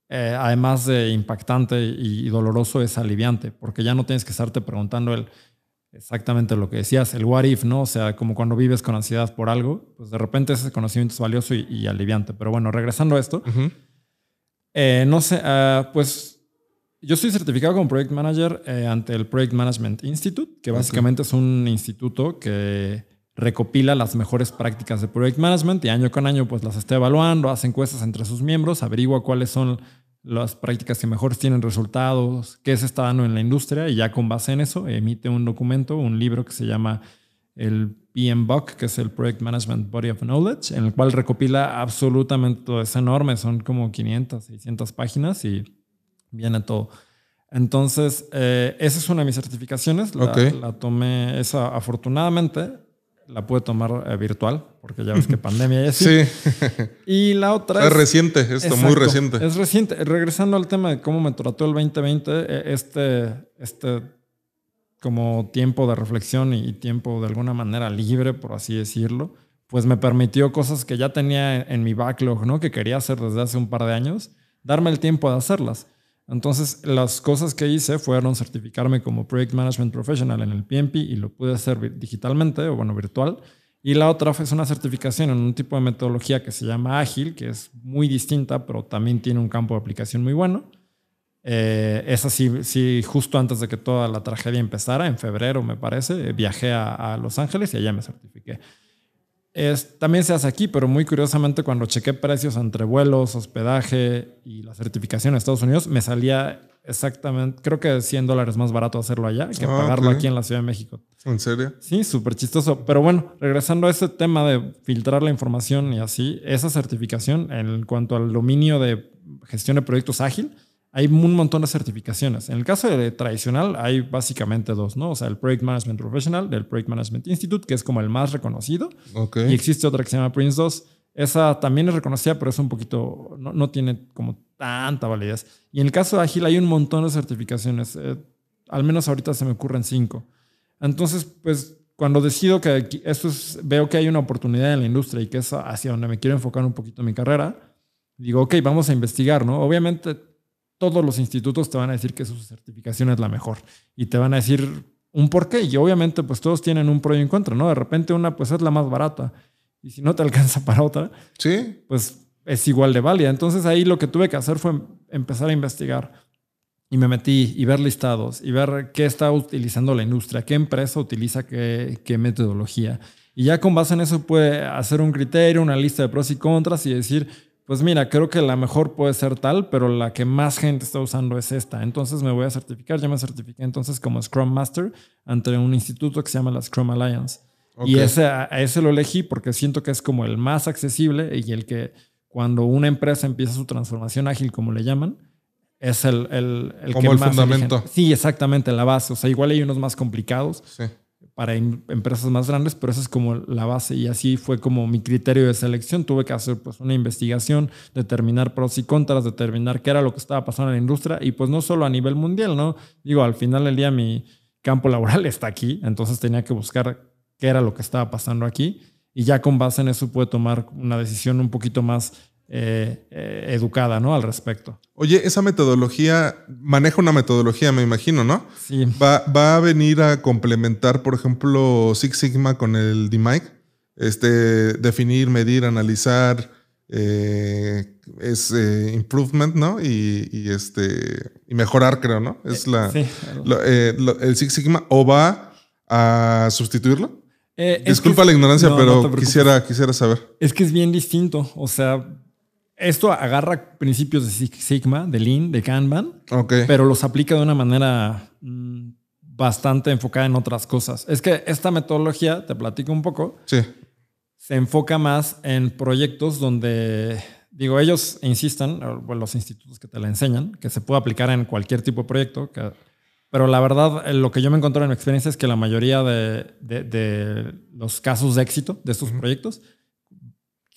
eh, además de impactante y doloroso, es aliviante, porque ya no tienes que estarte preguntando el exactamente lo que decías, el what if, ¿no? O sea, como cuando vives con ansiedad por algo, pues de repente ese conocimiento es valioso y, aliviante. Pero bueno, regresando a esto, eh, no sé, ah, pues yo soy certificado como Project Manager eh, ante el Project Management Institute, que básicamente es un instituto que recopila las mejores prácticas de Project Management y año con año pues las está evaluando, hace encuestas entre sus miembros, averigua cuáles son las prácticas que mejor tienen resultados, qué se está dando en la industria y ya con base en eso emite un documento, un libro que se llama el PMBOK, que es el Project Management Body of Knowledge, en el cual recopila absolutamente todo. Es enorme, son como 500, 600 páginas y viene todo. Entonces, eh, esa es una de mis certificaciones. La, la tomé, esa afortunadamente, la pude tomar eh, virtual, porque ya ves que pandemia y así. Sí. Y la otra es... reciente, esto, muy reciente. Es reciente. Regresando al tema de cómo me trató el 2020, e, este, este como tiempo de reflexión y tiempo de alguna manera libre, por así decirlo, pues me permitió cosas que ya tenía en mi backlog, ¿no? Que quería hacer desde hace un par de años, darme el tiempo de hacerlas. Entonces, las cosas que hice fueron certificarme como Project Management Professional en el PMP y lo pude hacer digitalmente o, bueno, virtual. Y la otra fue una certificación en un tipo de metodología que se llama Ágil, que es muy distinta, pero también tiene un campo de aplicación muy bueno. Eh, esa sí, sí, justo antes de que toda la tragedia empezara, en febrero me parece, viajé a, a Los Ángeles y allá me certifiqué también se hace aquí, pero muy curiosamente cuando chequé precios entre vuelos, hospedaje y la certificación en Estados Unidos, me salía exactamente, creo que 100 dólares más barato hacerlo allá que ah, pagarlo aquí en la Ciudad de México. ¿En serio? Sí, súper chistoso. Pero bueno, regresando a ese tema de filtrar la información y así, esa certificación en cuanto al dominio de gestión de proyectos ágil, hay un montón de certificaciones. En el caso de tradicional hay básicamente dos, ¿no? O sea, el Project Management Professional del Project Management Institute, que es como el más reconocido. Y existe otra que se llama Prince 2. Esa también es reconocida, pero es un poquito, no, no tiene como tanta validez. Y en el caso de Agile hay un montón de certificaciones. Eh, al menos ahorita se me ocurren cinco. Entonces, pues cuando decido que esto es, veo que hay una oportunidad en la industria y que es hacia donde me quiero enfocar un poquito mi carrera, digo, ok, vamos a investigar, ¿no? Obviamente todos los institutos te van a decir que su certificación es la mejor y te van a decir un porqué. Y obviamente, pues todos tienen un pro y en contra, ¿no? De repente una, pues es la más barata y si no te alcanza para otra, sí. pues es igual de válida. Entonces ahí lo que tuve que hacer fue empezar a investigar y me metí y ver listados y ver qué está utilizando la industria, qué empresa utiliza qué, qué metodología. Y ya con base en eso puede hacer un criterio, una lista de pros y contras y decir, pues mira, creo que la mejor puede ser tal, pero la que más gente está usando es esta. Entonces me voy a certificar, ya me certifiqué entonces como Scrum Master ante un instituto que se llama la Scrum Alliance. Y ese, a ese lo elegí porque siento que es como el más accesible y el que cuando una empresa empieza su transformación ágil, como le llaman, es el, el, el como el fundamento. Sí, exactamente, la base. O sea, igual hay unos más complicados. Sí para em, empresas más grandes, pero esa es como la base y así fue como mi criterio de selección. Tuve que hacer pues una investigación, determinar pros y contras, determinar qué era lo que estaba pasando en la industria y pues no solo a nivel mundial, ¿no? Digo, al final del día mi campo laboral está aquí, entonces tenía que buscar qué era lo que estaba pasando aquí y ya con base en eso pude tomar una decisión un poquito más eh, eh, educada, ¿no? Al respecto. Oye, esa metodología, maneja una metodología, me imagino, ¿no? Sí. Va, va a venir a complementar, por ejemplo, Six Sigma con el DMIC. Este, definir, medir, analizar, eh, es improvement, ¿no? Y, este, y mejorar, creo, ¿no? Es la, sí. el Six Sigma, o va a sustituirlo. Disculpa la ignorancia, pero quisiera, quisiera saber. Es que es bien distinto. O sea, esto agarra principios de Sigma, de Lean, de Kanban, pero los aplica de una manera mm, bastante enfocada en otras cosas. Es que esta metodología, te platico un poco, Sí. se enfoca más en proyectos donde, digo, ellos insistan, los institutos que te la enseñan, que se puede aplicar en cualquier tipo de proyecto, que- pero la verdad, eh, lo que yo me encontré en mi experiencia es que la mayoría de, de- de los casos de éxito de estos proyectos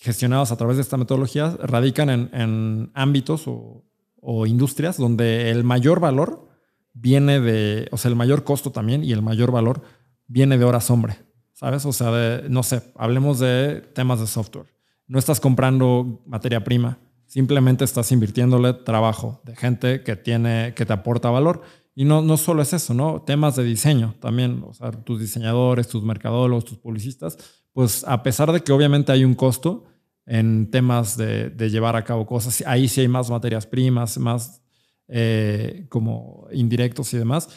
gestionados a través de esta metodología radican en, en ámbitos o, o industrias donde el mayor valor viene de, o sea, el mayor costo también y el mayor valor viene de horas hombre, ¿sabes? O sea, de, no sé, hablemos de temas de software. No estás comprando materia prima, simplemente estás invirtiéndole trabajo de gente que tiene, que te aporta valor. Y no, no solo es eso, ¿no? Temas de diseño también, o sea, tus diseñadores, tus mercadólogos, tus publicistas, pues a pesar de que obviamente hay un costo en temas de, llevar a cabo cosas, ahí sí hay más materias primas, más eh, como indirectos y demás.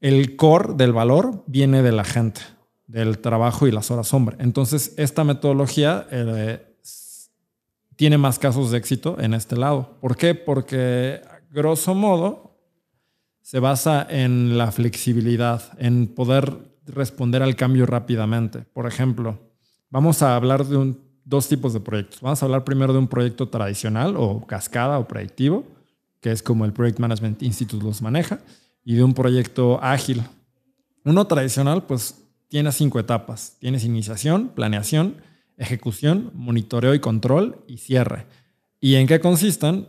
El core del valor viene de la gente, del trabajo y las horas hombre. Entonces, esta metodología eh, tiene más casos de éxito en este lado. ¿Por qué? Porque, grosso modo, se basa en la flexibilidad, en poder responder al cambio rápidamente. Por ejemplo, vamos a hablar de un- dos tipos de proyectos. Vamos a hablar primero de un proyecto tradicional o cascada o predictivo, que es como el Project Management Institute los maneja, y de un proyecto ágil. Uno tradicional, pues tiene cinco etapas. Tienes iniciación, planeación, ejecución, monitoreo y control y cierre. ¿Y en qué consisten?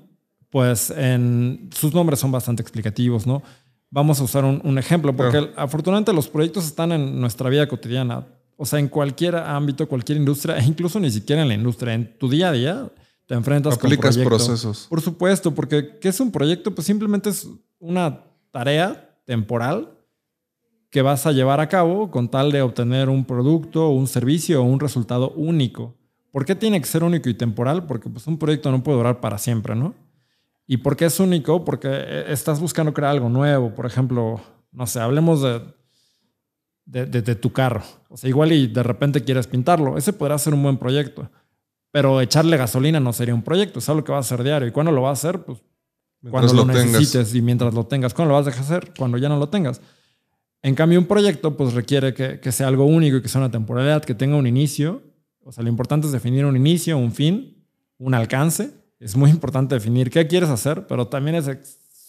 Pues en sus nombres son bastante explicativos, ¿no? Vamos a usar un, un ejemplo, porque Claro. afortunadamente los proyectos están en nuestra vida cotidiana. O sea, en cualquier ámbito, cualquier industria, e incluso ni siquiera en la industria, en tu día a día te enfrentas Aplicas con proyectos. procesos. Por supuesto, porque ¿qué es un proyecto? Pues simplemente es una tarea temporal que vas a llevar a cabo con tal de obtener un producto, un servicio o un resultado único. ¿Por qué tiene que ser único y temporal? Porque pues, un proyecto no puede durar para siempre, ¿no? ¿Y por qué es único? Porque eh, estás buscando crear algo nuevo. Por ejemplo, no sé, hablemos de, de, de- de tu carro. O sea, igual y de repente quieres pintarlo. Ese podrá ser un buen proyecto. Pero echarle gasolina no sería un proyecto. Es algo que vas a hacer diario. ¿Y cuándo lo vas a hacer? Pues cuando Mientras lo, lo tengas. necesites y mientras lo tengas. ¿Cuándo lo vas a dejar hacer? Cuando ya no lo tengas. En cambio, un proyecto pues requiere que, que sea algo único y que sea una temporalidad, que tenga un inicio. O sea, lo importante es definir un inicio, un fin, un alcance. Es muy importante definir qué quieres hacer, pero también es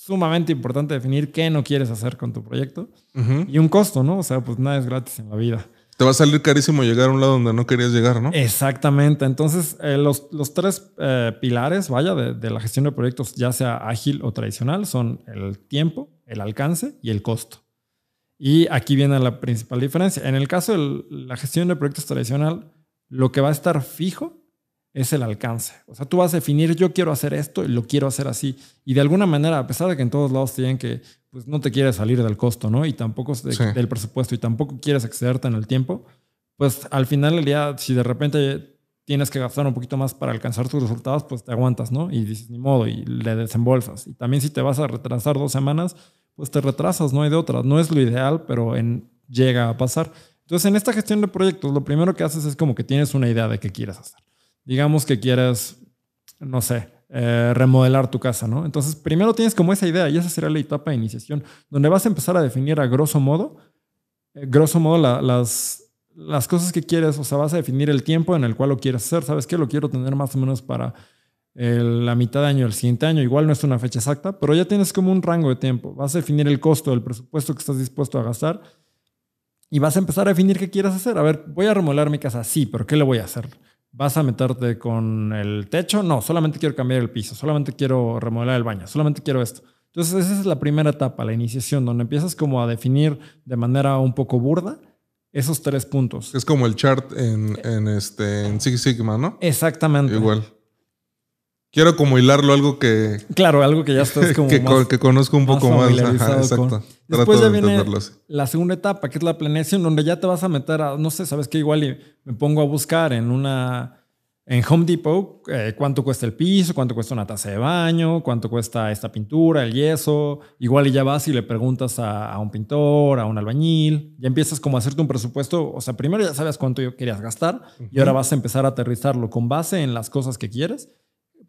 sumamente importante definir qué no quieres hacer con tu proyecto. Ujú. Y un costo, ¿no? O sea, pues nada es gratis en la vida. Te va a salir carísimo llegar a un lado donde no querías llegar, ¿no? Exactamente. Entonces, eh, los, los tres eh, pilares, vaya, de, de la gestión de proyectos, ya sea ágil o tradicional, son el tiempo, el alcance y el costo. Y aquí viene la principal diferencia. En el caso de la gestión de proyectos tradicional, lo que va a estar fijo es el alcance. O sea, tú vas a definir, yo quiero hacer esto y lo quiero hacer así. Y de alguna manera, a pesar de que en todos lados digan que pues, no te quieres salir del costo, ¿no? Y tampoco de- Sí. del presupuesto y tampoco quieres excederte en el tiempo, pues al final del día, si de repente tienes que gastar un poquito más para alcanzar tus resultados, pues te aguantas, ¿no? Y dices, ni modo, y le desembolsas. Y también si te vas a retrasar dos semanas, pues te retrasas, no hay de otra. No es lo ideal, pero en, llega a pasar. Entonces, en esta gestión de proyectos, lo primero que haces es como que tienes una idea de qué quieres hacer. Digamos que quieres, no sé, eh, remodelar tu casa, ¿no? Entonces, primero tienes como esa idea y esa será la etapa de iniciación, donde vas a empezar a definir a grosso modo, eh, grosso modo, la- las, las cosas que quieres, o sea, vas a definir el tiempo en el cual lo quieres hacer. ¿Sabes qué? Lo quiero tener más o menos para la mitad de año, el siguiente año. Igual no es una fecha exacta, pero ya tienes como un rango de tiempo. Vas a definir el costo, el presupuesto que estás dispuesto a gastar y vas a empezar a definir qué quieres hacer. A ver, voy a remodelar mi casa, sí, pero ¿qué le voy a hacer? ¿Vas a meterte con el techo? No, solamente quiero cambiar el piso, solamente quiero remodelar el baño, solamente quiero esto. Entonces esa es la primera etapa, la iniciación, donde empiezas como a definir de manera un poco burda esos tres puntos. Es como el chart en, en este en Six Sigma, ¿no? Exactamente. Igual. Quiero como hilarlo algo que, Claro, algo que ya estás como que, más, co- que conozco un más poco más. Ajá, exacto. con- Después ya de viene la segunda etapa, que es la planeación, donde ya te vas a meter a, no sé, sabes que igual y me pongo a buscar en una, en Home Depot, eh, cuánto cuesta el piso, cuánto cuesta una taza de baño, cuánto cuesta esta pintura, el yeso. Igual y ya vas y le preguntas a, a un pintor, a un albañil. Ya empiezas como a hacerte un presupuesto. O sea, primero ya sabes cuánto yo querías gastar y ahora vas a empezar a aterrizarlo con base en las cosas que quieres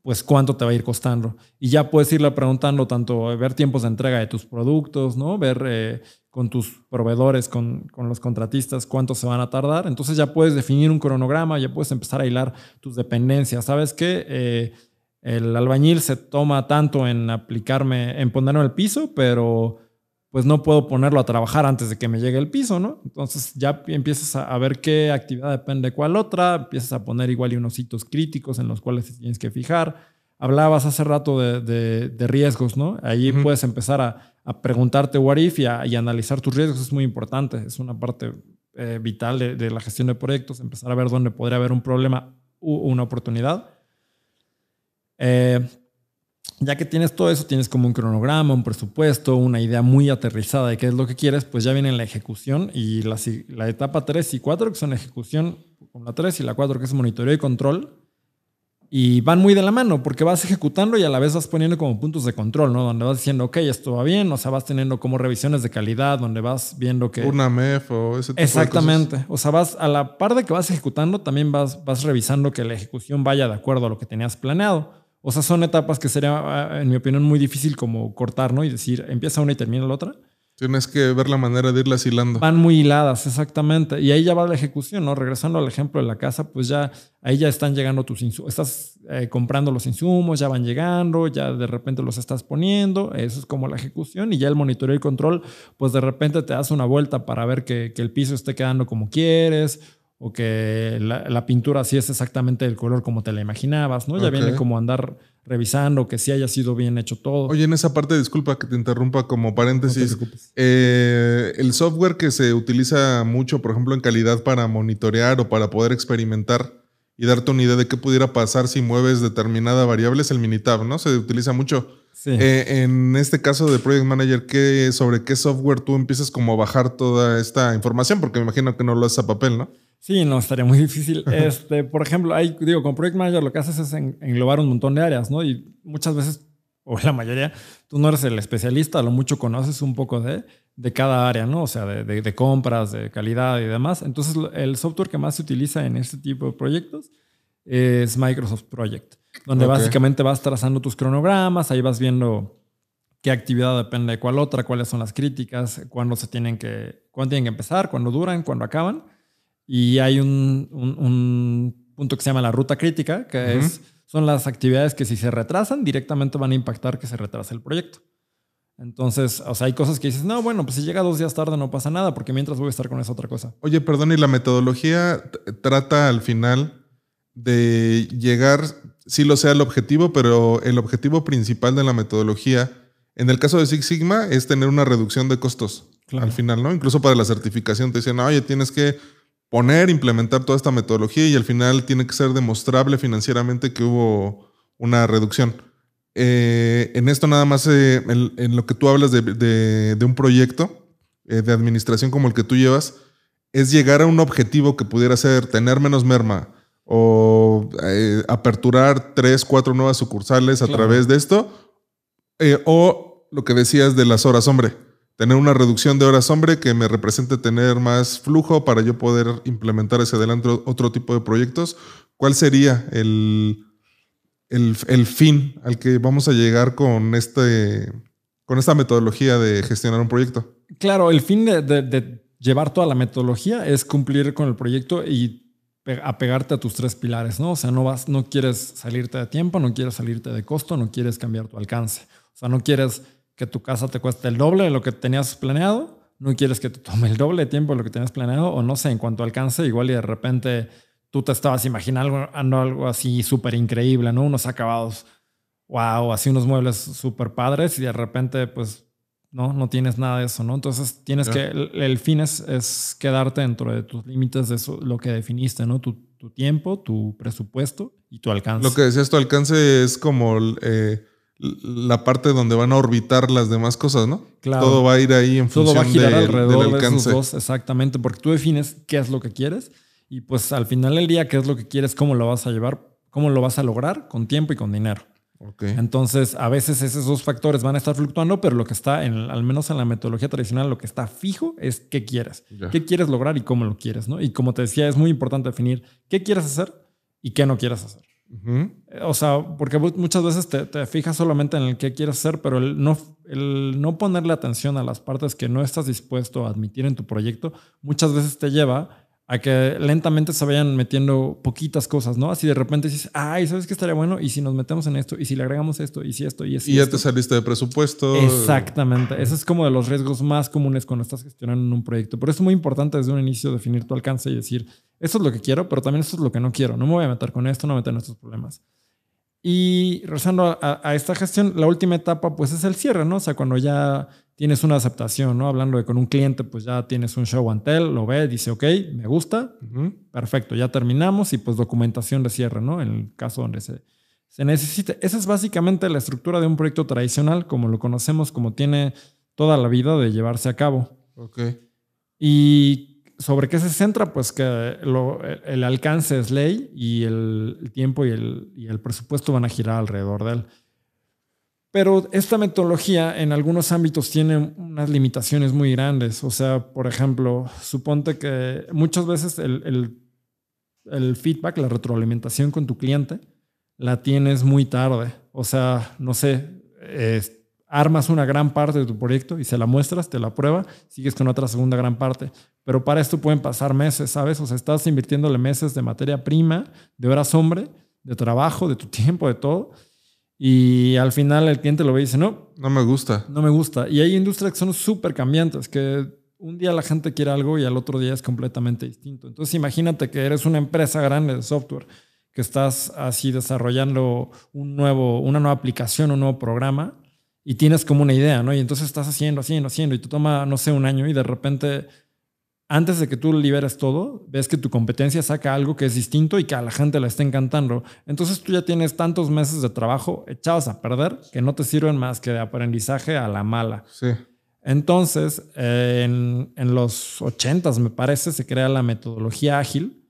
pues cuánto te va a ir costando. Y ya puedes irle preguntando tanto, eh, ver tiempos de entrega de tus productos, ¿no? Ver eh, con tus proveedores, con, con, los contratistas, cuánto se van a tardar. Entonces ya puedes definir un cronograma, ya puedes empezar a hilar tus dependencias. ¿Sabes qué? Eh, el albañil se toma tanto en aplicarme, en ponerlo el piso, pero pues no puedo ponerlo a trabajar antes de que me llegue el piso, ¿no? Entonces ya empiezas a, ver qué actividad depende de cuál otra, empiezas a poner igual y unos hitos críticos en los cuales tienes que fijar. Hablabas hace rato de, riesgos, ¿no? Ahí puedes empezar a, preguntarte what if y, analizar tus riesgos, es muy importante, es una parte eh, vital de, la gestión de proyectos, empezar a ver dónde podría haber un problema u una oportunidad. Eh, ya que tienes todo eso, tienes como un cronograma, un presupuesto, una idea muy aterrizada de qué es lo que quieres, pues ya viene la ejecución y la, la etapa 3 y 4, que son ejecución, con la 3 y la 4, que es monitoreo y control. Y van muy de la mano porque vas ejecutando y a la vez vas poniendo como puntos de control, ¿no? Donde vas diciendo, ok, esto va bien, o sea, vas teniendo como revisiones de calidad, donde vas viendo que... Una MEF o ese tipo Exactamente. de cosas. O sea, vas a la par de que vas ejecutando, también vas, vas revisando que la ejecución vaya de acuerdo a lo que tenías planeado. O sea, son etapas que sería, ah, en mi opinión, muy difícil como cortar, ¿no? Y decir, empieza una y termina la otra. Tienes que ver la manera de irlas hilando. Van muy hiladas, exactamente. Y ahí ya va la ejecución, ¿no? Regresando al ejemplo de la casa, pues ya ahí ya están llegando tus insumos. Estás eh, comprando los insumos, ya van llegando, ya de repente los estás poniendo. Eso es como la ejecución. Y ya el monitoreo y control, pues de repente te das una vuelta para ver que, que el piso esté quedando como quieres o que la, pintura sí es exactamente el color como te la imaginabas, ¿no? Ya viene como andar revisando que sí haya sido bien hecho todo. Oye, en esa parte, disculpa que te interrumpa como paréntesis. Eh, el software que se utiliza mucho, por ejemplo, en calidad para monitorear o para poder experimentar y darte una idea de qué pudiera pasar si mueves determinada variable es el Minitab, ¿no? Se utiliza mucho. Eh, en este caso de Project Manager, ¿qué, ¿sobre qué software tú empiezas como a bajar toda esta información? Porque me imagino que no lo haces a papel, ¿no? Sí, no, estaría muy difícil. Este, por ejemplo, hay, digo, con Project Manager lo que haces es englobar un montón de áreas, ¿no? Y muchas veces, o la mayoría, tú no eres el especialista, a lo mucho conoces un poco de, de cada área, ¿no? O sea, de, de, compras, de calidad y demás. Entonces, el software que más se utiliza en este tipo de proyectos es Microsoft Project, donde básicamente vas trazando tus cronogramas, ahí vas viendo qué actividad depende de cuál otra, cuáles son las críticas, cuándo se tienen que, cuándo tienen que empezar, cuándo duran, cuándo acaban. Y hay un, un, punto que se llama la ruta crítica, que es, son las actividades que si se retrasan, directamente van a impactar que se retrase el proyecto. Entonces, o sea, hay cosas que dices, no, bueno, pues si llega dos días tarde no pasa nada, porque mientras voy a estar con esa otra cosa. Oye, perdón, y la metodología trata al final de llegar, sí lo sea el objetivo, pero el objetivo principal de la metodología, en el caso de Six Sigma, es tener una reducción de costos al final, ¿no? Incluso para la certificación te dicen, oye, tienes que poner, implementar toda esta metodología y al final tiene que ser demostrable financieramente que hubo una reducción. Eh, en esto nada más, eh, en, lo que tú hablas de, un proyecto eh, de administración como el que tú llevas, es llegar a un objetivo que pudiera ser tener menos merma o aperturar tres, cuatro nuevas sucursales a través de esto, o lo que decías de las horas hombre tener una reducción de horas hombre que me represente tener más flujo para yo poder implementar hacia adelante otro tipo de proyectos. ¿Cuál sería el, el, fin al que vamos a llegar con, este, con esta metodología de gestionar un proyecto? Claro, el fin de, llevar toda la metodología es cumplir con el proyecto y apegarte a tus tres pilares, ¿no? O sea, no vas, no quieres salirte de tiempo, no quieres salirte de costo, no quieres cambiar tu alcance. O sea, no quieres que tu casa te cueste el doble de lo que tenías planeado, no quieres que te tome el doble de tiempo de lo que tenías planeado, o no sé, en cuanto alcance, igual y de repente tú te estabas imaginando algo, así súper increíble, ¿no? Unos acabados, wow, así unos muebles súper padres y de repente, pues, no, no tienes nada de eso, ¿no? Entonces tienes que, el, fin es, es, quedarte dentro de tus límites de eso, lo que definiste, ¿no? Tu, tu, tiempo, tu presupuesto y tu alcance. Lo que decías, tu alcance es como... Eh, la parte donde van a orbitar las demás cosas, ¿no? Claro. Todo va a ir ahí en función Todo va a girar alrededor de esos dos, exactamente, porque tú defines qué es lo que quieres y pues al final del día qué es lo que quieres, cómo lo vas a llevar, cómo lo vas a lograr con tiempo y con dinero. Okay. Entonces, a veces esos dos factores van a estar fluctuando, pero lo que está, en, al menos en la metodología tradicional, lo que está fijo es qué quieres, qué quieres lograr y cómo lo quieres, ¿no? Y como te decía, es muy importante definir qué quieres hacer y qué no quieres hacer. O sea, porque muchas veces te, te, fijas solamente en el que quieres hacer, pero el no, el no ponerle atención a las partes que no estás dispuesto a admitir en tu proyecto, muchas veces te lleva a que lentamente se vayan metiendo poquitas cosas, ¿no? Así de repente dices, ay, ¿sabes qué estaría bueno? Y si nos metemos en esto, y si le agregamos esto, y si esto, y así. Y ya te saliste de presupuesto. Exactamente. Ese es como de los riesgos más comunes cuando estás gestionando un proyecto. Por eso es muy importante desde un inicio definir tu alcance y decir, esto es lo que quiero, pero también esto es lo que no quiero. No me voy a meter con esto, no me meter en estos problemas. Y regresando a, a, esta gestión, la última etapa pues es el cierre, ¿no? O sea, cuando ya tienes una aceptación, ¿no? Hablando de con un cliente, pues ya tienes un show and tell, lo ve, dice, ok, me gusta, perfecto, ya terminamos y pues documentación de cierre, ¿no? En el caso donde se, se necesite. Esa es básicamente la estructura de un proyecto tradicional, como lo conocemos, como tiene toda la vida de llevarse a cabo. Ok. Y sobre qué se centra, pues que lo, el alcance es ley y el, el tiempo y el, y el presupuesto van a girar alrededor de él. Pero esta metodología en algunos ámbitos tiene unas limitaciones muy grandes. O sea, por ejemplo, suponte que muchas veces el, el, feedback, la retroalimentación con tu cliente, la tienes muy tarde. O sea, no sé, armas una gran parte de tu proyecto y se la muestras, te la prueba, sigues con otra segunda gran parte. Pero para esto pueden pasar meses, ¿sabes? O sea, estás invirtiéndole meses de materia prima, de horas hombre, de trabajo, de tu tiempo, de todo y al final el cliente lo ve y dice, no. No me gusta. No me gusta. Y hay industrias que son súper cambiantes, que un día la gente quiere algo y al otro día es completamente distinto. Entonces imagínate que eres una empresa grande de software, que estás así desarrollando un nuevo, una nueva aplicación, un nuevo programa y tienes como una idea, ¿no? Y entonces estás haciendo, haciendo, haciendo y tú toma, no sé, un año y de repente antes de que tú liberes todo, ves que tu competencia saca algo que es distinto y que a la gente le está encantando. Entonces tú ya tienes tantos meses de trabajo echados a perder que no te sirven más que de aprendizaje a la mala. Sí. Entonces, en, en, los 80 me parece, se crea la metodología ágil,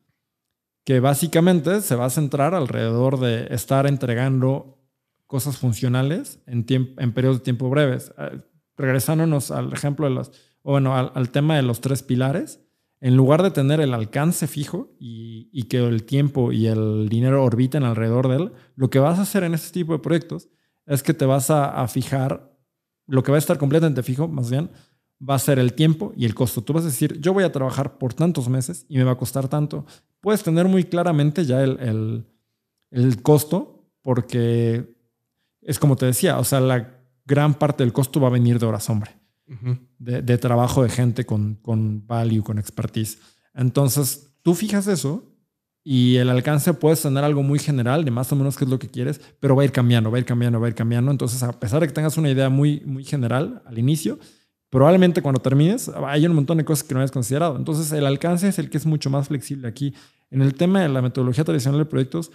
que básicamente se va a centrar alrededor de estar entregando cosas funcionales en, en periodos de tiempo breves. Eh, regresándonos al ejemplo de las bueno, al, tema de los tres pilares, en lugar de tener el alcance fijo y, que el tiempo y el dinero orbiten alrededor de él, lo que vas a hacer en este tipo de proyectos es que te vas a, fijar, lo que va a estar completamente fijo, más bien, va a ser el tiempo y el costo. Tú vas a decir, yo voy a trabajar por tantos meses y me va a costar tanto. Puedes tener muy claramente ya el, el costo porque es como te decía, o sea, la gran parte del costo va a venir de horas hombre de, trabajo de gente con, con value, con expertise. Entonces, tú fijas eso y el alcance puedes tener algo muy general de más o menos qué es lo que quieres, pero va a ir cambiando, va a ir cambiando, va a ir cambiando. Entonces, a pesar de que tengas una idea muy, muy general al inicio, probablemente cuando termines hay un montón de cosas que no hayas considerado. Entonces, el alcance es el que es mucho más flexible aquí. En el tema de la metodología tradicional de proyectos,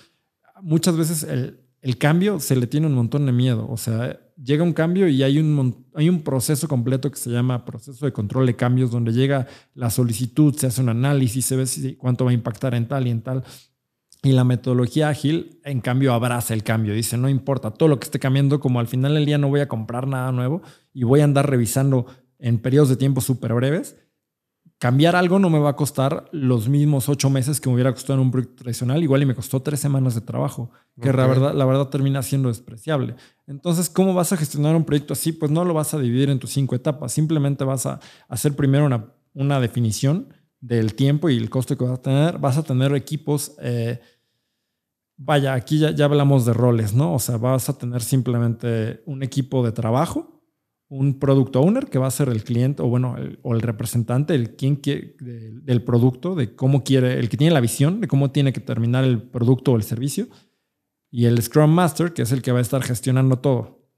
muchas veces el, el cambio se le tiene un montón de miedo. O sea, llega un cambio y hay un, hay un proceso completo que se llama proceso de control de cambios, donde llega la solicitud, se hace un análisis, se ve si, cuánto va a impactar en tal y en tal. Y la metodología ágil, en cambio, abraza el cambio. Dice, no importa, todo lo que esté cambiando, como al final del día no voy a comprar nada nuevo y voy a andar revisando en periodos de tiempo súper breves, cambiar algo no me va a costar los mismos ocho meses que me hubiera costado en un proyecto tradicional, igual y me costó tres semanas de trabajo, que la, verdad, la verdad termina siendo despreciable. Entonces, ¿cómo vas a gestionar un proyecto así? Pues no lo vas a dividir en tus cinco etapas, simplemente vas a hacer primero una, una definición del tiempo y el costo que vas a tener, vas a tener equipos... Eh, vaya, aquí ya, ya hablamos de roles, ¿no? O sea, vas a tener simplemente un equipo de trabajo un product owner que va a ser el cliente o bueno, o el representante, el quien quiere, del producto, de cómo quiere, el que tiene la visión de cómo tiene que terminar el producto o el servicio, y el Scrum Master, que es el que va a estar gestionando todo.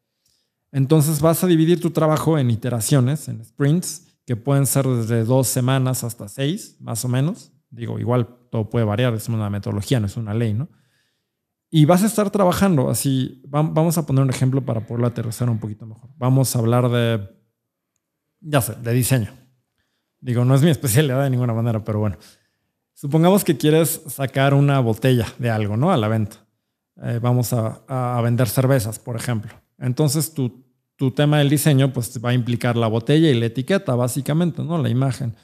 Entonces vas a dividir tu trabajo en iteraciones, en sprints, que pueden ser desde dos semanas hasta seis, más o menos. Digo, igual todo puede variar, es una metodología, no es una ley, ¿no? Y vas a estar trabajando así. Vamos a poner un ejemplo para poderlo aterrizar un poquito mejor. Vamos a hablar de, ya sé, de diseño. Digo, no es mi especialidad de ninguna manera, pero bueno. Supongamos que quieres sacar una botella de algo, ¿no? A la venta. Eh, vamos a, vender cervezas, por ejemplo. Entonces, tu, tu tema del diseño, pues va a implicar la botella y la etiqueta, básicamente, ¿no? La imagen.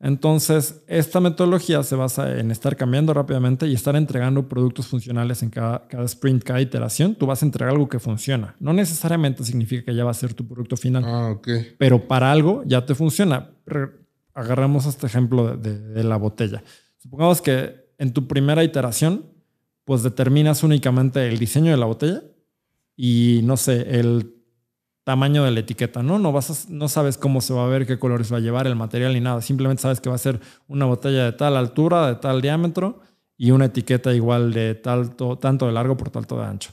Entonces, esta metodología se basa en estar cambiando rápidamente y estar entregando productos funcionales en cada, cada, sprint, cada iteración. Tú vas a entregar algo que funciona. No necesariamente significa que ya va a ser tu producto final. Ah, ok. Pero para algo ya te funciona. Agarramos este ejemplo de, de la botella. Supongamos que en tu primera iteración, pues determinas únicamente el diseño de la botella y, no sé, el tamaño de la etiqueta, ¿no? No, vas no sabes cómo se va a ver, qué colores va a llevar, el material ni nada. Simplemente sabes que va a ser una botella de tal altura, de tal diámetro y una etiqueta igual de tal, tanto de largo por tanto de ancho.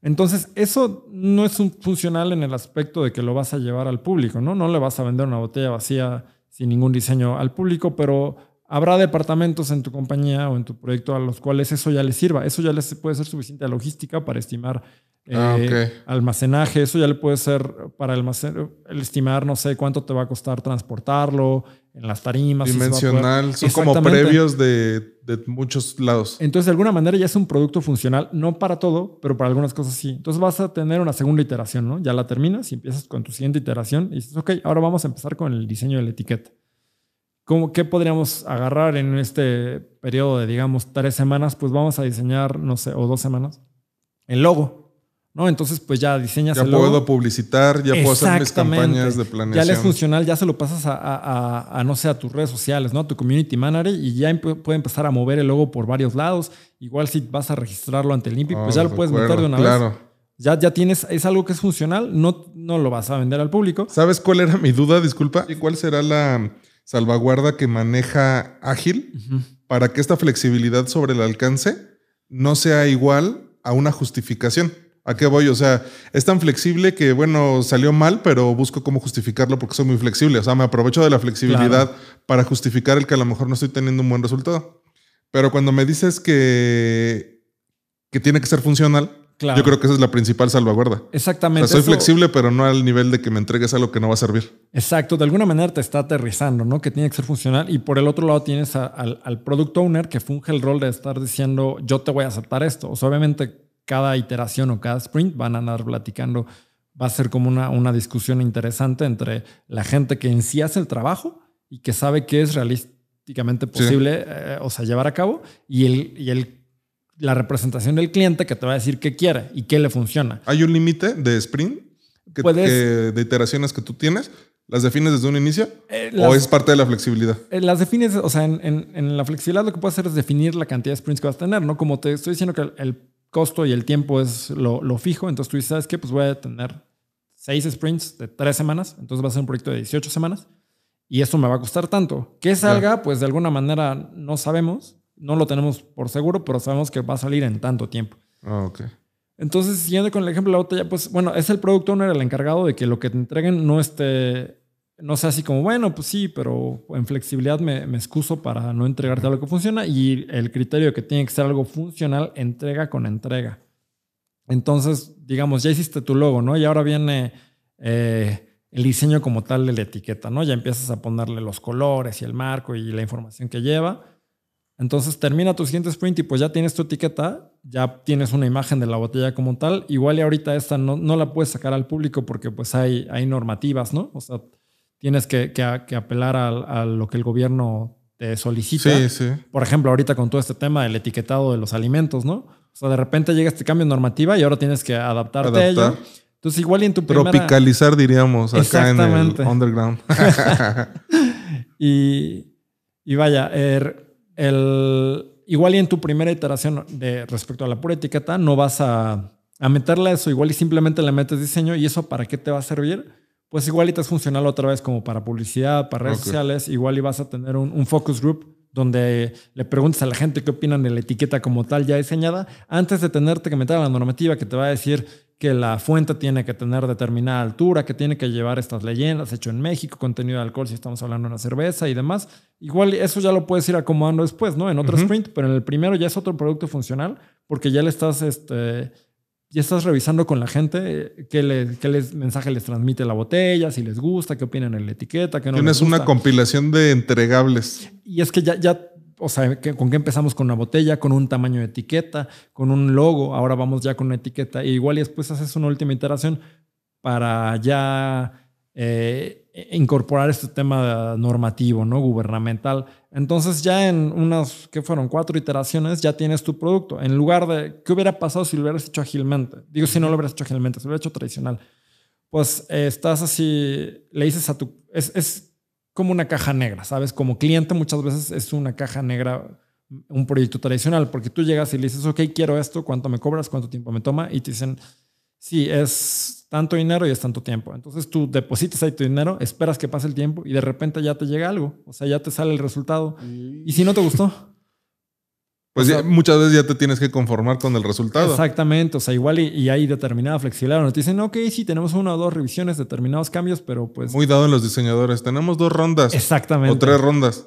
Entonces, eso no es un funcional en el aspecto de que lo vas a llevar al público, ¿no? No le vas a vender una botella vacía sin ningún diseño al público, pero habrá departamentos en tu compañía o en tu proyecto a los cuales eso ya les sirva. Eso ya les puede ser suficiente logística para estimar Ah, eh, almacenaje, eso ya le puede ser para el, el estimar, no sé cuánto te va a costar transportarlo, en las tarimas. Dimensional, son como previos de, de, muchos lados. Entonces, de alguna manera ya es un producto funcional, no para todo, pero para algunas cosas sí. Entonces vas a tener una segunda iteración, ¿no? Ya la terminas y empiezas con tu siguiente iteración y dices, ok, ahora vamos a empezar con el diseño de la etiqueta. ¿Cómo, ¿Qué podríamos agarrar en este periodo de, digamos, tres semanas? Pues vamos a diseñar, no sé, o dos semanas, el logo. ¿no? Entonces, pues ya diseñas ya puedo publicitar, ya puedo hacer mis campañas de planeación. Ya le es funcional, ya se lo pasas a, no sé, a tus redes sociales, ¿no? A tu community manager y ya puede empezar a mover el logo por varios lados. Igual si vas a registrarlo ante el INPI, pues ya lo puedes meter de una vez. Ya, ya tienes, es algo que es funcional, no, no lo vas a vender al público. ¿Sabes cuál era mi duda? Disculpa. ¿Y cuál será la salvaguarda que maneja Ágil para que esta flexibilidad sobre el alcance no sea igual a una justificación? ¿A qué voy? O sea, es tan flexible que, bueno, salió mal, pero busco cómo justificarlo porque soy muy flexible. O sea, me aprovecho de la flexibilidad para justificar el que a lo mejor no estoy teniendo un buen resultado. Pero cuando me dices que, que tiene que ser funcional, yo creo que esa es la principal salvaguarda. Exactamente. soy flexible, pero no al nivel de que me entregues algo que no va a servir. Exacto. De alguna manera te está aterrizando, ¿no? Que tiene que ser funcional. Y por el otro lado tienes al, al product owner que funge el rol de estar diciendo, yo te voy a aceptar esto. O sea, obviamente cada iteración o cada sprint van a andar platicando. Va a ser como una, una discusión interesante entre la gente que en sí hace el trabajo y que sabe que es realísticamente posible, eh, o sea, llevar a cabo, y, el, y el, la representación del cliente que te va a decir qué quiere y qué le funciona. ¿Hay un límite de sprint que, de iteraciones que tú tienes? ¿Las defines desde un inicio? Eh, ¿O es parte de la flexibilidad? Eh, las defines, o sea, en, en, la flexibilidad lo que puedes hacer es definir la cantidad de sprints que vas a tener, ¿no? Como te estoy diciendo que el costo y el tiempo es lo, fijo. Entonces tú dices, ¿sabes qué? Pues voy a tener seis sprints de tres semanas. Entonces va a ser un proyecto de 18 semanas. Y eso me va a costar tanto. Que salga, pues de alguna manera no sabemos. No lo tenemos por seguro, pero sabemos que va a salir en tanto tiempo. Ah, ok. Entonces, siguiendo con el ejemplo de la botella, pues bueno, es el product owner el encargado de que lo que te entreguen no esté no sea así como, bueno, pues sí, pero en flexibilidad me, me, excuso para no entregarte algo que funciona y el criterio que tiene que ser algo funcional, entrega con entrega. Entonces, digamos, ya hiciste tu logo, ¿no? Y ahora viene eh, el diseño como tal de la etiqueta, ¿no? Ya empiezas a ponerle los colores y el marco y la información que lleva. Entonces termina tu siguiente sprint y pues ya tienes tu etiqueta, ya tienes una imagen de la botella como tal. Igual y ahorita esta no, no la puedes sacar al público porque pues hay, hay normativas, ¿no? O sea, tienes que, apelar a, lo que el gobierno te solicita. Sí, sí. Por ejemplo, ahorita con todo este tema del etiquetado de los alimentos, ¿no? O sea, de repente llega este cambio normativa y ahora tienes que adaptarte a ello. Entonces, igual y en tu primera... Tropicalizar, diríamos, acá en el underground. y, y, vaya, er, el, igual y en tu primera iteración de respecto a la pura etiqueta, no vas a, a meterle eso. Igual y simplemente le metes diseño y eso para qué te va a servir pues igual y te es funcional otra vez como para publicidad, para redes sociales, igual y vas a tener un, focus group donde le preguntes a la gente qué opinan de la etiqueta como tal ya diseñada, antes de tenerte que meter a la normativa que te va a decir que la fuente tiene que tener determinada altura, que tiene que llevar estas leyendas, hecho en México, contenido de alcohol si estamos hablando de una cerveza y demás. Igual eso ya lo pueles ir acomodando después, ¿no? En otro sprint, pero en el primero ya es otro producto funcional porque ya le estás este, ya estás revisando con la gente eh, qué, le, qué les, mensaje les transmite la botella, si les gusta, qué opinan en la etiqueta, qué no Tienes una compilación de entregables. Y es que ya, ya o sea, ¿con qué empezamos? Con una botella, con un tamaño de etiqueta, con un logo, ahora vamos ya con una etiqueta, e igual y después haces una última iteración para ya eh, incorporar este tema normativo, ¿no? Gubernamental. Entonces ya en unas, ¿qué fueron? Cuatro iteraciones ya tienes tu producto. En lugar de, ¿qué hubiera pasado si lo hubieras hecho ágilmente? Digo, si no lo hubieras hecho ágilmente, si lo hubieras hecho tradicional. Pues eh, estás así, le dices a tu... Es, es como una caja negra, ¿sabes? Como cliente muchas veces es una caja negra un proyecto tradicional, porque tú llegas y le dices, ok, quiero esto, ¿cuánto me cobras? ¿Cuánto tiempo me toma? Y te dicen, sí, es tanto dinero y es tanto tiempo. Entonces tú depositas ahí tu dinero, esperas que pase el tiempo y de repente ya te llega algo, o sea, ya te sale el resultado. Y si no te gustó. Pues muchas veces ya te tienes que conformar con el resultado. Exactamente, o sea, igual y, hay determinada flexibilidad. Te dicen, ok, sí, tenemos una o dos revisiones, determinados cambios, pero pues... Muy dado en los diseñadores, tenemos dos rondas. Exactamente. O tres rondas.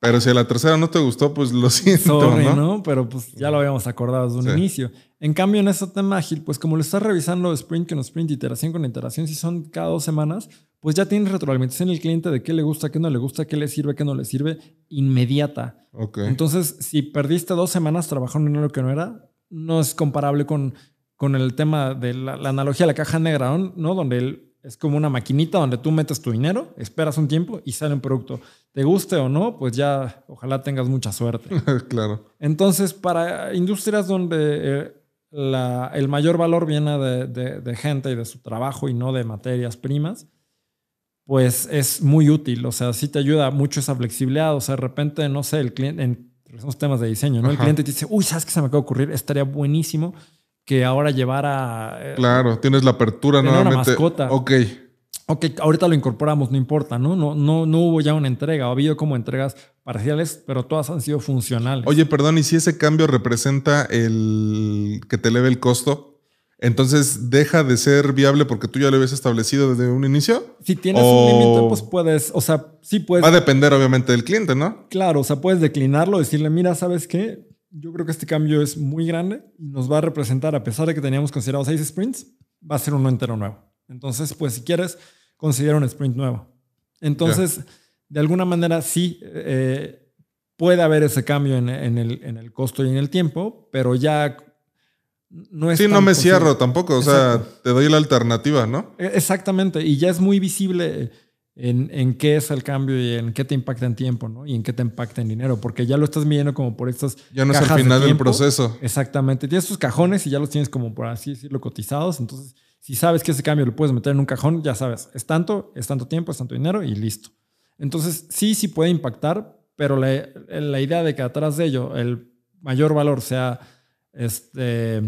Pero si a la tercera no te gustó, pues lo siento, ¿no? Pero pues ya lo habíamos acordado desde un inicio. En cambio, en este tema ágil, pues como lo estás revisando sprint con sprint, iteración con iteración, si son cada dos semanas, pues ya tienes retroalimentación el cliente de qué le gusta, qué no le gusta, qué le sirve, qué no le sirve, inmediata. Entonces, si perdiste dos semanas trabajando en algo que no era, no es comparable con, con el tema de la, analogía de la caja negra, ¿no? Donde el es como una maquinita donde tú metes tu dinero, esperas un tiempo y sale un producto. Te guste o no, pues ya ojalá tengas mucha suerte. claro. Entonces, para industrias donde eh, el mayor valor viene de, gente y de su trabajo y no de materias primas, pues es muy útil. O sea, sí te ayuda mucho esa flexibilidad. O sea, de repente, no sé, el cliente, en esos temas de diseño, ¿no? El cliente te dice, uy, ¿sabes qué se me acaba de ocurrir? Estaría buenísimo que ahora llevara. Eh, claro, tienes la apertura nuevamente. Una mascota. Ok. Ok, ahorita lo incorporamos, no importa, ¿no? No, no, no hubo ya una entrega, ha habido como entregas parciales, pero todas han sido funcionales. Oye, perdón, ¿y si ese cambio representa el que te eleve el costo? Entonces, ¿deja de ser viable porque tú ya lo habías establecido desde un inicio? Si tienes un límite, pues puedes, o sea, sí puedes. Va a depender obviamente del cliente, ¿no? Claro, o sea, puedes declinarlo, decirle, mira, ¿sabes qué? yo creo que este cambio es muy grande y nos va a representar, a pesar de que teníamos considerado seis sprints, va a ser uno entero nuevo. Entonces, pues si quieres, considera un sprint nuevo. Entonces, de alguna manera sí eh, puede haber ese cambio en, el, en, el, costo y en el tiempo, pero ya no es... Sí, no me cierro tampoco, o sea, te doy la alternativa, ¿no? E, exactamente, y ya es muy visible en, qué es el cambio y en qué te impacta en tiempo, ¿no? Y en qué te impacta en dinero, porque ya lo estás midiendo como por estas. Ya no es al final del proceso. Exactamente. Tienes tus cajones y ya los tienes como por así decirlo cotizados. Entonces, si sabes que ese cambio lo puedes meter en un cajón, ya sabes, es tanto, es tanto tiempo, es tanto dinero y listo. Entonces, sí, sí puede impactar, pero la, la idea de que atrás de ello el mayor valor sea este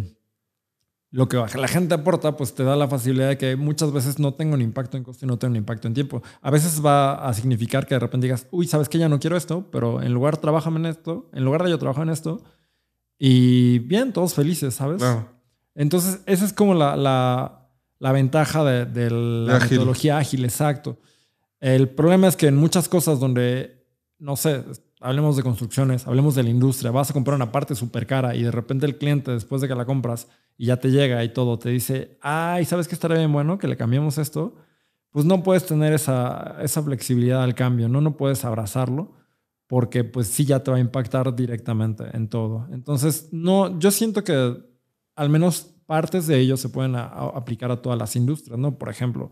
lo que la gente aporta, pues te da la facilidad de que muchas veces no tengo un impacto en costo y no tengo un impacto en tiempo. A veces va a significar que de repente digas, uy, sabes que ya no quiero esto, pero en lugar trabajame en esto, en lugar de yo trabajo en esto, y bien, todos felices, ¿sabes? Entonces, esa es como la, la, ventaja de, la metodología ágil, exacto. El problema es que en muchas cosas donde, no sé, hablemos de construcciones, hablemos de la industria, vas a comprar una parte súper cara y de repente el cliente, después de que la compras, y ya te llega y todo, te dice, ay, ¿sabes qué estaría bien bueno que le cambiemos esto? Pues no puedes tener esa, esa flexibilidad al cambio, ¿no? No puedes abrazarlo porque pues sí ya te va a impactar directamente en todo. Entonces, no, yo siento que al menos partes de ellos se pueden aplicar a todas las industrias, ¿no? Por ejemplo,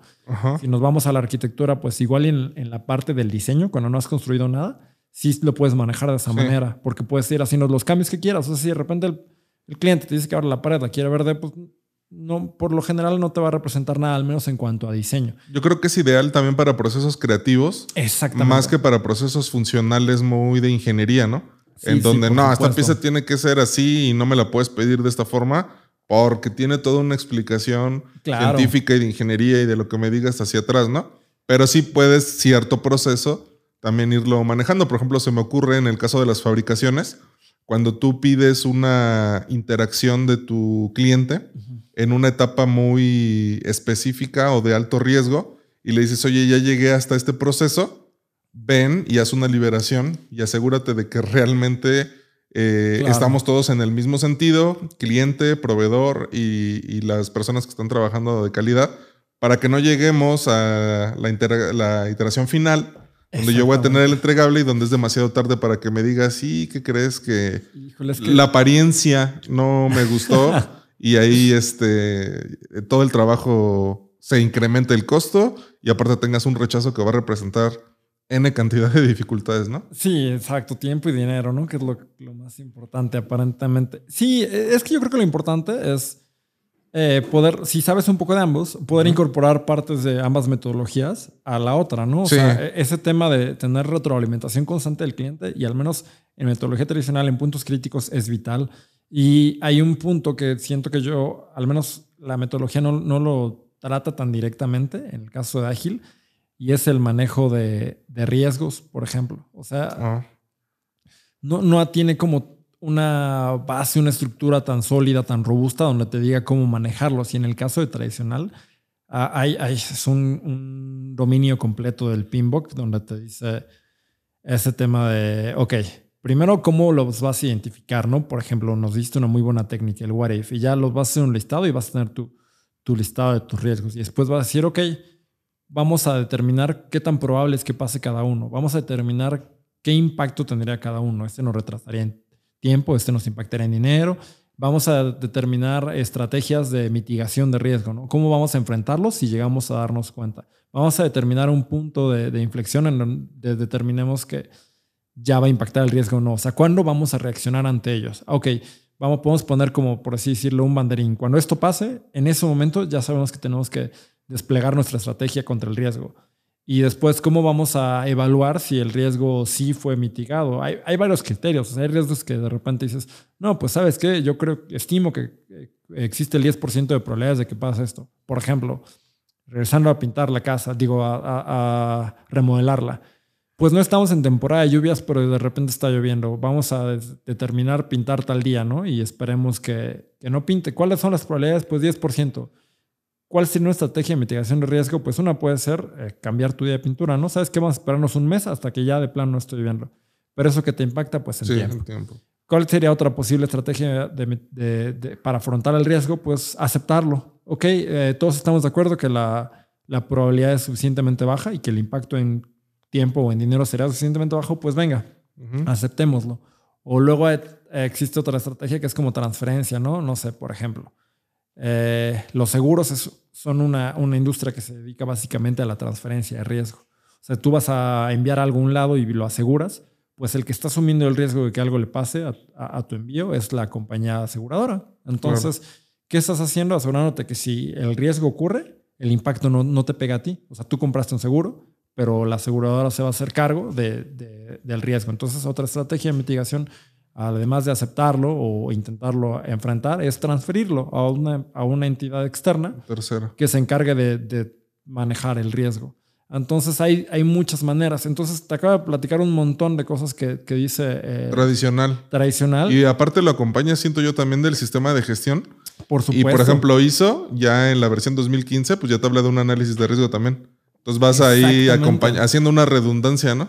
si nos vamos a la arquitectura, pues igual en, en, la parte del diseño, cuando no has construido nada, sí lo puedes manejar de esa manera, porque puedes ir haciendo los cambios que quieras. O sea, si de repente el, el cliente te dice que ahora la pared la quiere verde, pues no, por lo general no te va a representar nada, al menos en cuanto a diseño. Yo creo que es ideal también para procesos creativos. Exactamente. Más que para procesos funcionales muy de ingeniería, ¿no? en donde no, esta pieza tiene que ser así y no me la puedes pedir de esta forma porque tiene toda una explicación científica y de ingeniería y de lo que me digas hacia atrás, ¿no? Pero sí puedes cierto proceso también irlo manejando. Por ejemplo, se me ocurre en el caso de las fabricaciones cuando tú pides una interacción de tu cliente en una etapa muy específica o de alto riesgo y le dices, oye, ya llegué hasta este proceso, ven y haz una liberación y asegúrate de que realmente eh, estamos todos en el mismo sentido, cliente, proveedor y, las personas que están trabajando de calidad, para que no lleguemos a la, la iteración final donde yo voy a tener el entregable y donde es demasiado tarde para que me digas, sí, ¿qué crees? Que, la apariencia no me gustó y ahí este, todo el trabajo se incrementa el costo y aparte tengas un rechazo que va a representar N cantidad de dificultades, ¿no? Sí, exacto, tiempo y dinero, ¿no? Que es lo, lo más importante aparentemente. Sí, es que yo creo que lo importante es eh, poder, si sabes un poco de ambos, poder incorporar partes de ambas metodologías a la otra, ¿no? O sea, e-, ese tema de tener retroalimentación constante del cliente y al menos en metodología tradicional en puntos críticos es vital. Y hay un punto que siento que yo, al menos la metodología no, no lo trata tan directamente en el caso de Ágil, y es el manejo de, de riesgos, por ejemplo. O sea, ah. no, no tiene como una base, una estructura tan sólida, tan robusta, donde te diga cómo manejarlos. Y en el caso de tradicional, ah, hay, es un, dominio completo del pinbook donde te dice ese tema de, ok, primero cómo los vas a identificar, ¿no? Por ejemplo, nos diste una muy buena técnica, el what if, y ya los vas a hacer un listado y vas a tener tu, tu listado de tus riesgos. Y después vas a decir, ok, vamos a determinar qué tan probable es que pase cada uno. Vamos a determinar qué impacto tendría cada uno. Este nos retrasaría en tiempo, este nos impactará en dinero. Vamos a determinar estrategias de mitigación de riesgo, ¿no? ¿Cómo vamos a enfrentarlos si llegamos a darnos cuenta? Vamos a determinar un punto de, inflexión en donde determinemos que ya va a impactar el riesgo o no. O sea, ¿cuándo vamos a reaccionar ante ellos? Ok, vamos, podemos poner como, por así decirlo, un banderín. Cuando esto pase, en ese momento ya sabemos que tenemos que desplegar nuestra estrategia contra el riesgo. Y después, ¿cómo vamos a evaluar si el riesgo sí fue mitigado? Hay, hay varios criterios. hay riesgos que de repente dices, no, pues sabes qué, yo creo, estimo que existe el 10% de probabilidades de que pase esto. Por ejemplo, regresando a pintar la casa, digo, a, a, remodelarla. Pues no estamos en temporada de lluvias, pero de repente está lloviendo. Vamos a determinar pintar tal día, ¿no? Y esperemos que, que no pinte. ¿Cuáles son las probabilidades? Pues 10%. ¿Cuál sería una estrategia de mitigación de riesgo? Pues una puede ser eh, cambiar tu día de pintura, ¿no? ¿Sabes qué? Vamos a esperarnos un mes hasta que ya de plano no estoy viendo. Pero eso que te impacta, pues en tiempo. ¿Cuál sería otra posible estrategia para afrontar el riesgo? Pues aceptarlo. Ok, eh, todos estamos de acuerdo que la, probabilidad es suficientemente baja y que el impacto en tiempo o en dinero será suficientemente bajo, pues venga, aceptémoslo. O luego existe otra estrategia que es como transferencia, ¿no? No sé, por ejemplo. Eh, los seguros son una, una, industria que se dedica básicamente a la transferencia de riesgo. O sea, tú vas a enviar a algún lado y lo aseguras, pues el que está asumiendo el riesgo de que algo le pase a, tu envío es la compañía aseguradora. Entonces, ¿qué estás haciendo? Asegurándote que si el riesgo ocurre, el impacto no, no, te pega a ti. O sea, tú compraste un seguro, pero la aseguradora se va a hacer cargo de, del riesgo. Entonces, otra estrategia de mitigación además de aceptarlo o intentarlo enfrentar, es transferirlo a una, a una entidad externa que se encargue de, manejar el riesgo. Entonces hay, hay muchas maneras. Entonces te acabo de platicar un montón de cosas que, dice... Eh, tradicional. Tradicional. Y aparte lo acompaña, siento yo, también del sistema de gestión. Por supuesto. Y por ejemplo, ISO, ya en la versión 2015, pues ya te habla de un análisis de riesgo también. Entonces vas ahí haciendo una redundancia, ¿no?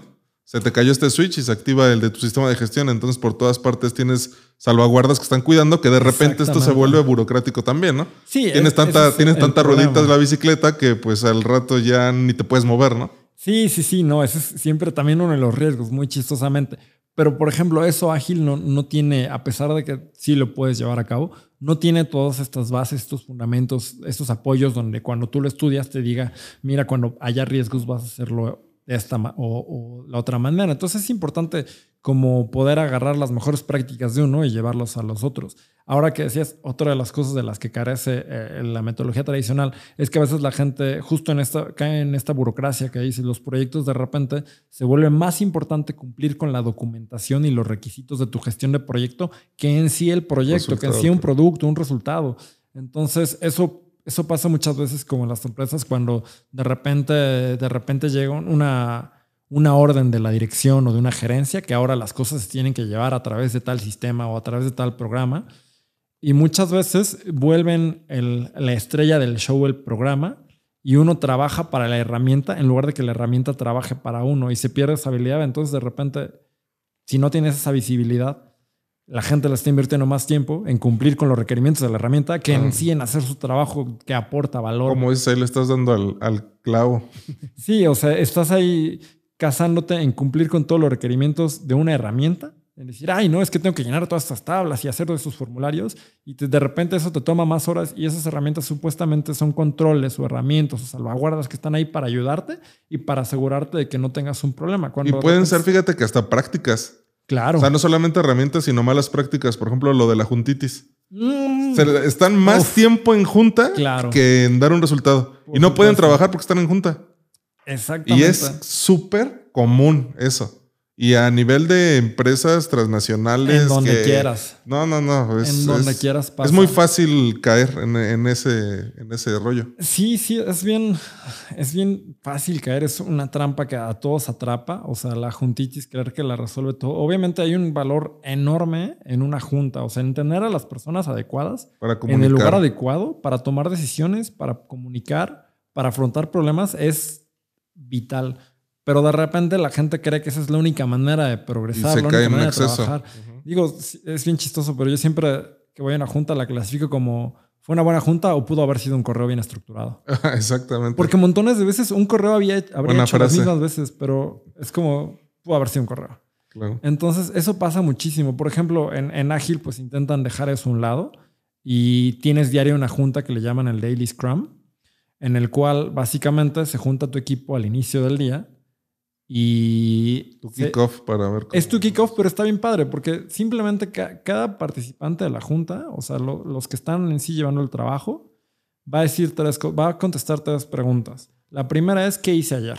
Se te cayó este switch y se activa el de tu sistema de gestión. Entonces, por todas partes tienes salvaguardas que están cuidando, que de repente esto se vuelve burocrático también, ¿no? Sí. Tienes, tanta, tienes tantas rueditas la bicicleta que pues al rato ya ni te puedes mover, ¿no? Sí, sí, sí, no, ese es siempre también uno de los riesgos, muy chistosamente. Pero, por ejemplo, eso ágil no, no tiene, a pesar de que sí lo puedes llevar a cabo, no tiene todas estas bases, estos fundamentos, estos apoyos donde cuando tú lo estudias te diga, mira, cuando haya riesgos vas a hacerlo de esta o, la otra manera. Entonces es importante como poder agarrar las mejores prácticas de uno y llevarlos a los otros. Ahora que decías, otra de las cosas de las que carece eh, la metodología tradicional es que a veces la gente justo en esta, cae en esta burocracia que dice los proyectos de repente se vuelve más importante cumplir con la documentación y los requisitos de tu gestión de proyecto que en sí el proyecto, que en sí un producto, un resultado. Entonces eso eso pasa muchas veces como en las empresas cuando de repente, de repente llega una, una orden de la dirección o de una gerencia que ahora las cosas se tienen que llevar a través de tal sistema o a través de tal programa. Y muchas veces vuelven la estrella del show el programa y uno trabaja para la herramienta en lugar de que la herramienta trabaje para uno y se pierde esa habilidad. Entonces de repente, si no tienes esa visibilidad, la gente le está invirtiendo más tiempo en cumplir con los requerimientos de la herramienta que en sí en hacer su trabajo que aporta valor. Como dices, ahí le estás dando al, al, clavo. Sí, o sea, estás ahí casándote en cumplir con todos los requerimientos de una herramienta en decir, ay, no, es que tengo que llenar todas estas tablas y hacer todos estos formularios, y de repente eso te toma más horas y esas herramientas supuestamente son controles o herramientas o salvaguardas que están ahí para ayudarte y para asegurarte de que no tengas un problema. y pueden ser, fíjate que hasta prácticas. Claro. O sea, no solamente herramientas, sino malas prácticas. Por ejemplo, lo de la juntitis. Mm. están más tiempo en junta que en dar un resultado. y no pueden trabajar porque están en junta. Exactamente. Y es súper común eso. Y a nivel de empresas transnacionales. En donde quieras. No, no, no. en donde quieras pasa. Es muy fácil caer en, ese, en ese rollo. Sí, sí, es bien, es bien fácil caer. Es una trampa que a todos atrapa. O sea, la juntitis, creer que la resuelve todo. Obviamente hay un valor enorme en una junta. O sea, en tener a las personas adecuadas para en el lugar adecuado para tomar decisiones, para comunicar, para afrontar problemas es vital. Pero de repente la gente cree que esa es la única manera de progresar, la única manera de trabajar. Digo, es bien chistoso, pero yo siempre que voy a una junta la clasifico como fue una buena junta o pudo haber sido un correo bien estructurado. Exactamente. Porque montones de veces un correo había, habría hecho las mismas veces, pero es como pudo haber sido un correo. Entonces, eso pasa muchísimo. Por ejemplo, en, en Ágil, pues intentan dejar eso a un lado y tienes diario una junta que le llaman el Daily Scrum, en el cual básicamente se junta tu equipo al inicio del día y. Tu kickoff para ver Es tu kickoff, pero está bien padre porque simplemente cada participante de la junta, o sea, los que están en sí llevando el trabajo, va a decir tres, va a contestar tres preguntas. La primera es: ¿qué hice ayer?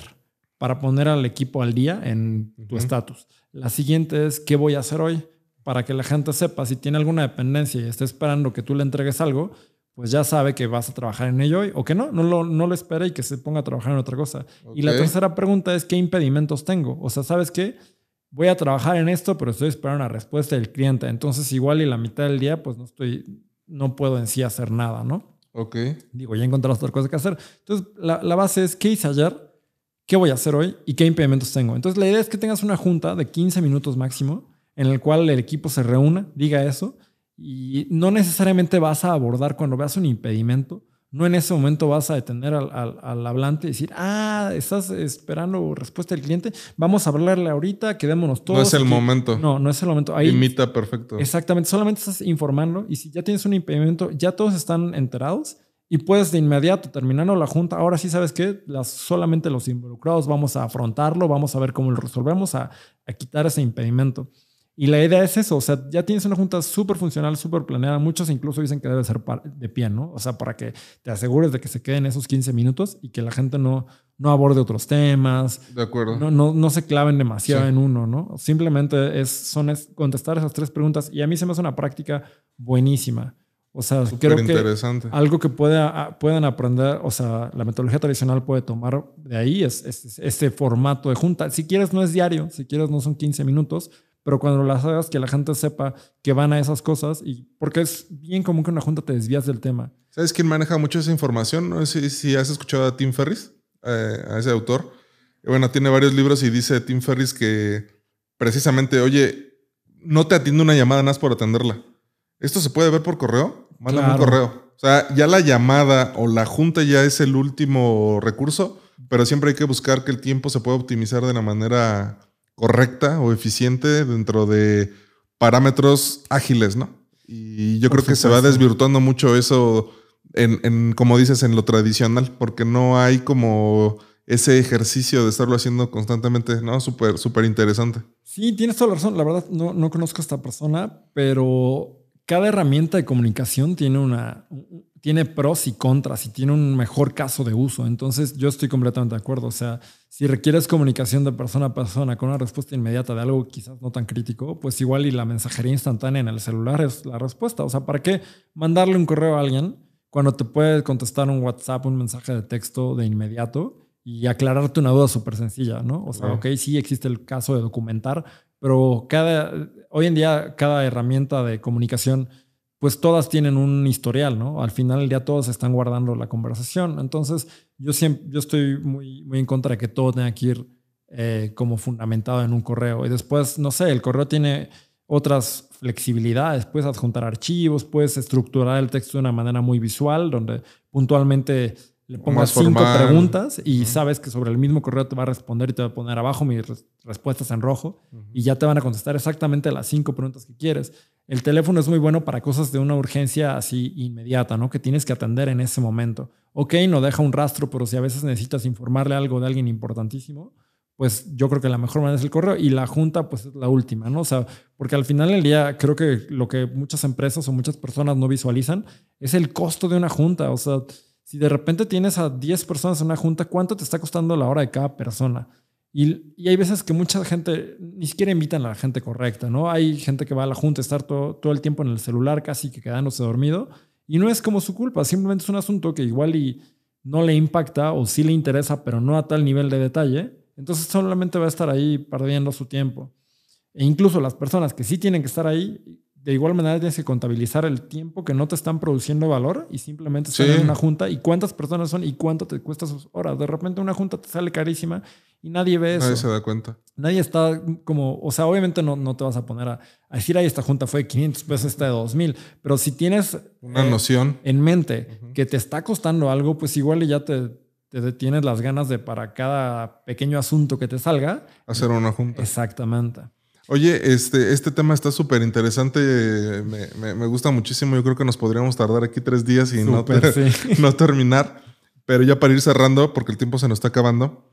Para poner al equipo al día en tu estatus. La siguiente es: ¿qué voy a hacer hoy? Para que la gente sepa si tiene alguna dependencia y está esperando que tú le entregues algo, pues ya sabe que vas a trabajar en ello hoy o que no, no lo, no lo espera y que se ponga a trabajar en otra cosa. Y la tercera pregunta es, ¿qué impedimentos tengo? O sea, ¿sabes qué? Voy a trabajar en esto, pero estoy esperando una respuesta del cliente. Entonces, igual y la mitad del día, pues no estoy, no puedo en sí hacer nada, ¿no? Ok. Digo, ya encontré otra cosa que hacer. Entonces, la, la base es, ¿qué hice ayer? ¿Qué voy a hacer hoy? ¿Y qué impedimentos tengo? Entonces, la idea es que tengas una junta de 15 minutos máximo en el cual el equipo se reúna, diga eso y no necesariamente vas a abordar cuando veas un impedimento, no en ese momento vas a detener al, hablante y decir, ah, estás esperando respuesta del cliente, vamos a hablarle ahorita, quedémonos todos. No es el momento. No, no es el momento. Ahí, Imita perfecto. Exactamente, solamente estás informando y si ya tienes un impedimento, ya todos están enterados y puedes de inmediato, terminando la junta, ahora sí sabes que las, solamente los involucrados vamos a afrontarlo, vamos a ver cómo lo resolvemos, a, a quitar ese impedimento. Y la idea es eso, o sea, ya tienes una junta súper funcional, súper planeada. Muchos incluso dicen que debe ser de pie, ¿no? O sea, para que te asegures de que se queden esos 15 minutos y que la gente no, no aborde otros temas. De acuerdo. No, no, no se claven demasiado en uno, ¿no? Simplemente es, son contestar esas tres preguntas y a mí se me hace una práctica buenísima. O sea, creo que algo que pueda, puedan aprender, o sea, la metodología tradicional puede tomar de ahí es, es, este formato de junta. Si quieres no es diario, si quieres no son 15 minutos, pero cuando las hagas que la gente sepa que van a esas cosas y porque es bien común que en una junta te desvías del tema. ¿Sabes quién maneja mucho esa información? No sé si, has escuchado a Tim Ferris, eh, a ese autor. Bueno, tiene varios libros y dice Tim Ferris que precisamente, oye, no te atiende una llamada más por atenderla. ¿Esto se puede ver por correo? Mándame un correo. O sea, ya la llamada o la junta ya es el último recurso, pero siempre hay que buscar que el tiempo se pueda optimizar de la manera correcta o eficiente dentro de parámetros ágiles, ¿no? Y yo creo que se va desvirtuando mucho eso en, como dices, en lo tradicional, porque no hay como ese ejercicio de estarlo haciendo constantemente, ¿no? Súper, súper interesante. Sí, tienes toda la razón. La verdad, no, no conozco a esta persona, pero cada herramienta de comunicación tiene una, tiene pros y contras y tiene un mejor caso de uso. Entonces, yo estoy completamente de acuerdo. O sea, si requieres comunicación de persona a persona con una respuesta inmediata de algo quizás no tan crítico, pues igual y la mensajería instantánea en el celular es la respuesta. O sea, ¿para qué mandarle un correo a alguien cuando te puede contestar un WhatsApp, un mensaje de texto de inmediato y aclararte una duda súper sencilla, ¿no? O sea, ok, sí existe el caso de documentar, pero cada, hoy en día cada herramienta de comunicación pues todas tienen un historial, ¿no? Al final del día todos están guardando la conversación. Entonces, yo siempre, yo estoy muy, muy en contra de que todo tenga que ir eh, como fundamentado en un correo. Y después, no sé, el correo tiene otras flexibilidades. Puedes adjuntar archivos, puedes estructurar el texto de una manera muy visual, donde puntualmente le pongas cinco preguntas y sabes que sobre el mismo correo te va a responder y te va a poner abajo mis res- respuestas en rojo y ya te van a contestar exactamente las cinco preguntas que quieres. El teléfono es muy bueno para cosas de una urgencia así inmediata, ¿no? Que tienes que atender en ese momento. Ok, no deja un rastro, pero si a veces necesitas informarle algo de alguien importantísimo, pues yo creo que la mejor manera es el correo y la junta pues es la última, ¿no? O sea, porque al final del día creo que lo que muchas empresas o muchas personas no visualizan es el costo de una junta. O sea, si de repente tienes a 10 personas en una junta, ¿cuánto te está costando la hora de cada persona? Y, hay veces que mucha gente ni siquiera invitan a la gente correcta, ¿no? Hay gente que va a la junta a estar todo, todo el tiempo en el celular, casi que quedándose dormido, y no es como su culpa, simplemente es un asunto que igual y no le impacta o sí le interesa, pero no a tal nivel de detalle, entonces solamente va a estar ahí perdiendo su tiempo. E incluso las personas que sí tienen que estar ahí, de igual manera tienes que contabilizar el tiempo que no te están produciendo valor y simplemente están Sí. en una junta y cuántas personas son y cuánto te cuesta sus horas. De repente una junta te sale carísima y nadie ve eso. Nadie se da cuenta. Nadie está como, o sea, obviamente no, no te vas a poner a, a decir, ay, esta junta fue de 500 pesos, esta de 2000, pero si tienes Una eh, noción. en mente que te está costando algo, pues igual ya te, te detienes las ganas de para cada pequeño asunto que te salga. Hacer una junta. Exactamente. Oye, este, este tema está súper interesante. Me, me- me gusta muchísimo. Yo creo que nos podríamos tardar aquí tres días y no, Súper, ter- sí. no terminar. Pero ya para ir cerrando, porque el tiempo se nos está acabando,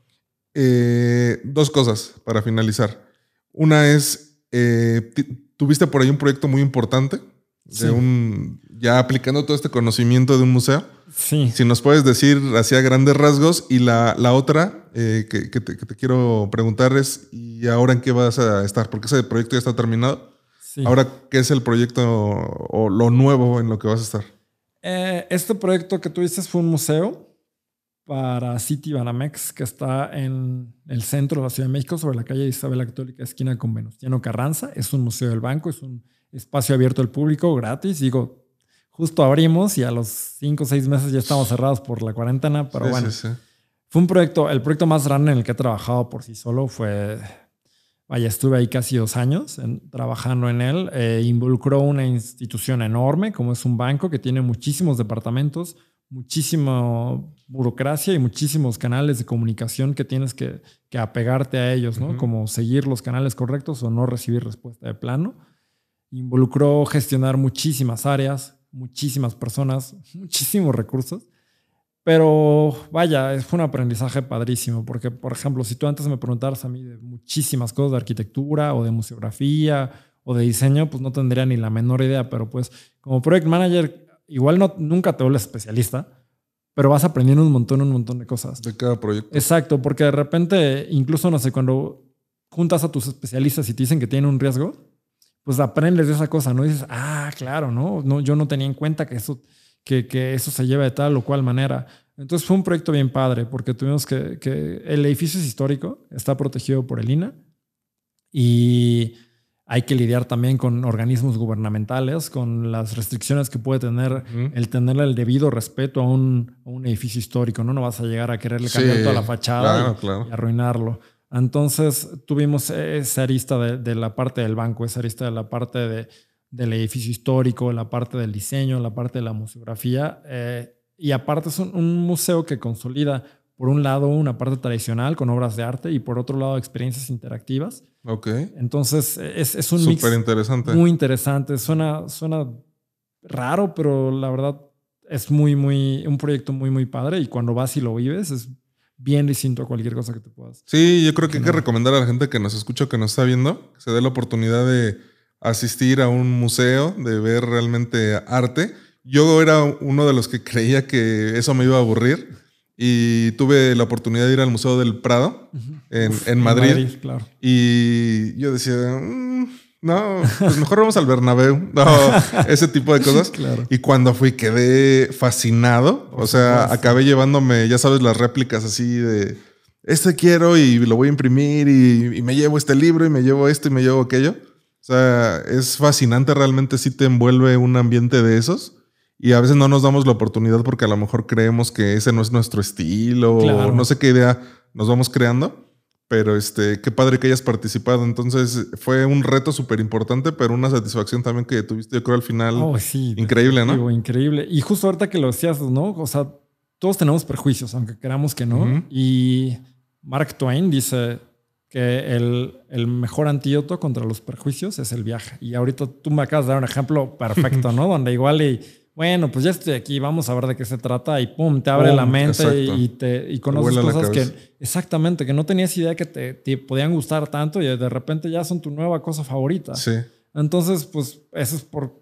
eh, dos cosas para finalizar. Una es, eh, tuviste por ahí un proyecto muy importante, de Sí. un, ya aplicando todo este conocimiento de un museo. Sí. Si nos puedes decir así a grandes rasgos. Y la, la otra eh, que, que te, que te quiero preguntar es, ¿y ahora en qué vas a estar? Porque ese proyecto ya está terminado. sí. Ahora, ¿qué es el proyecto o lo nuevo en lo que vas a estar? Eh, este proyecto que tú dices fue un museo para City Banamex que está en el centro de la Ciudad de México, sobre la calle Isabel la Católica, esquina con Venustiano Carranza. Es un museo del banco, es un espacio abierto al público, gratis. Digo, justo abrimos y a los cinco o seis meses ya estamos cerrados por la cuarentena, pero Sí, bueno. sí, sí. Fue un proyecto, el proyecto más grande en el que he trabajado por sí solo fue, vaya, estuve ahí casi dos años en- trabajando en él. Eh, involucró una institución enorme como es un banco que tiene muchísimos departamentos, muchísima burocracia y muchísimos canales de comunicación que tienes que, que apegarte a ellos, ¿no? Como seguir los canales correctos o no recibir respuesta de plano. Involucró gestionar muchísimas áreas, muchísimas personas, muchísimos recursos. Pero vaya, fue un aprendizaje padrísimo, porque por ejemplo, si tú antes me preguntaras a mí de muchísimas cosas de arquitectura o de museografía o de diseño, pues no tendría ni la menor idea, pero pues como project manager, igual no, nunca te vuelves especialista, pero vas aprendiendo un montón, un montón de cosas. De cada proyecto. Exacto, porque de repente, incluso no sé, cuando juntas a tus especialistas y te dicen que tienen un riesgo, pues aprendes de esa cosa, ¿no? dices, ah, claro, ¿no? no yo no tenía en cuenta que eso, que, que eso se lleva de tal o cual manera. Entonces fue un proyecto bien padre, porque tuvimos que, que el edificio es histórico, está protegido por el INA y hay que lidiar también con organismos gubernamentales, con las restricciones que puede tener el tener el debido respeto a un, a un edificio histórico, ¿no? No vas a llegar a quererle cambiar Sí, toda la fachada claro, y, claro. y arruinarlo. Entonces tuvimos esa arista de, de la parte del banco, esa arista de la parte de, del edificio histórico, la parte del diseño, la parte de la museografía. eh, y aparte es un, un museo que consolida, por un lado, una parte tradicional con obras de arte y por otro lado, experiencias interactivas. Ok. Entonces es, es un mix Súper interesante. muy interesante. Suena, suena raro, pero la verdad es muy, muy, un proyecto muy, muy padre. Y cuando vas y lo vives, es bien distinto a cualquier cosa que te puedas. Sí, yo creo que hay que recomendar a la gente que nos escucha que nos está viendo que se dé la oportunidad de asistir a un museo, de ver realmente arte. Yo era uno de los que creía que eso me iba a aburrir y tuve la oportunidad de ir al Museo del Prado en, en Madrid. claro. Y yo decía, "Mm, no, pues mejor vamos al Bernabéu. No, ese tipo de cosas. Claro. Y cuando fui quedé fascinado. O sea, acabé llevándome, ya sabes, las réplicas así de, este quiero y lo voy a imprimir y, y me llevo este libro y me llevo esto y me llevo aquello. O sea, es fascinante, realmente sí te envuelve un ambiente de esos. Y a veces no nos damos la oportunidad porque a lo mejor creemos que ese no es nuestro estilo Claro. o no sé qué idea nos vamos creando. Pero este, qué padre que hayas participado. Entonces fue un reto súper importante, pero una satisfacción también que tuviste, yo creo, al final. Oh, sí. Increíble, ¿no? Increíble. Y justo ahorita que lo decías, ¿no? O sea, todos tenemos prejuicios, aunque queramos que no. Y Mark Twain dice que el, el, mejor antídoto contra los prejuicios es el viaje. Y ahorita tú me acabas de dar un ejemplo perfecto, ¿no? Donde igual y, bueno, pues ya estoy aquí, vamos a ver de qué se trata y pum, te abre la mente y, te, y conoces cosas que, exactamente, que no tenías idea que te, te, podían gustar tanto y de repente ya son tu nueva cosa favorita. Sí. Entonces, pues eso es por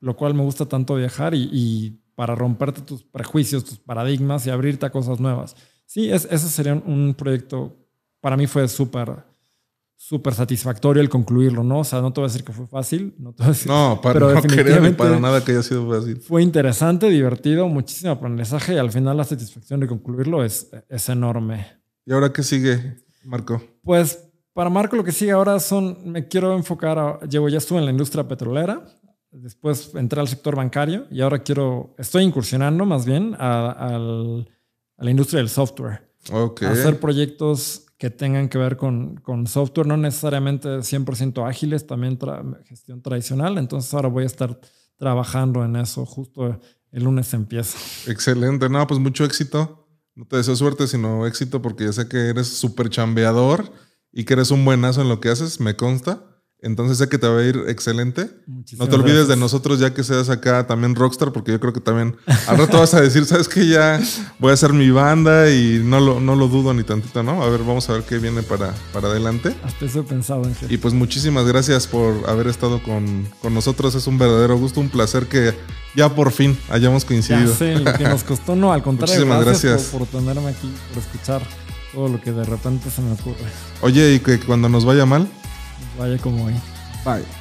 lo cual me gusta tanto viajar y, para romperte tus prejuicios, tus paradigmas y abrirte a cosas nuevas. Sí, es, ese sería un, proyecto, para mí fue súper, súper satisfactorio el concluirlo, ¿no? O sea, no te voy a decir que fue fácil, no te voy a decir, No, para, no definitivamente para nada que haya sido fácil. Fue interesante, divertido, muchísimo aprendizaje y al final la satisfacción de concluirlo es, es enorme. ¿Y ahora qué sigue, Marco? Pues para Marco lo que sigue ahora son, me quiero enfocar, a, llevo, ya estuve en la industria petrolera, Después entré al sector bancario y ahora quiero, estoy incursionando más bien a, la industria del software. Okay. hacer proyectos que tengan que ver con, con software, no necesariamente 100% ágiles, también gestión tradicional. Entonces ahora voy a estar trabajando en eso. Justo el lunes empiezo. Excelente. No, pues mucho éxito. No te deseo suerte, sino éxito porque yo sé que eres súper chambeador y que eres un buenazo en lo que haces, me consta. Entonces sé que te va a ir excelente. no te olvides de nosotros ya que seas acá también rockstar, porque yo creo que también al rato vas a decir, sabes que ya voy a hacer mi banda y no lo, no lo dudo ni tantito, ¿no? A ver, vamos a ver qué viene para, para adelante. Hasta eso he pensado, en Y pues muchísimas gracias por haber estado con, nosotros. Es un verdadero gusto, un placer que ya por fin hayamos coincidido. Ya que nos costó, no, al contrario, muchísimas gracias, Por, por tenerme aquí, por escuchar todo lo que de repente se me ocurre. Oye, y que cuando nos vaya mal, Vaya como hoy. Bye.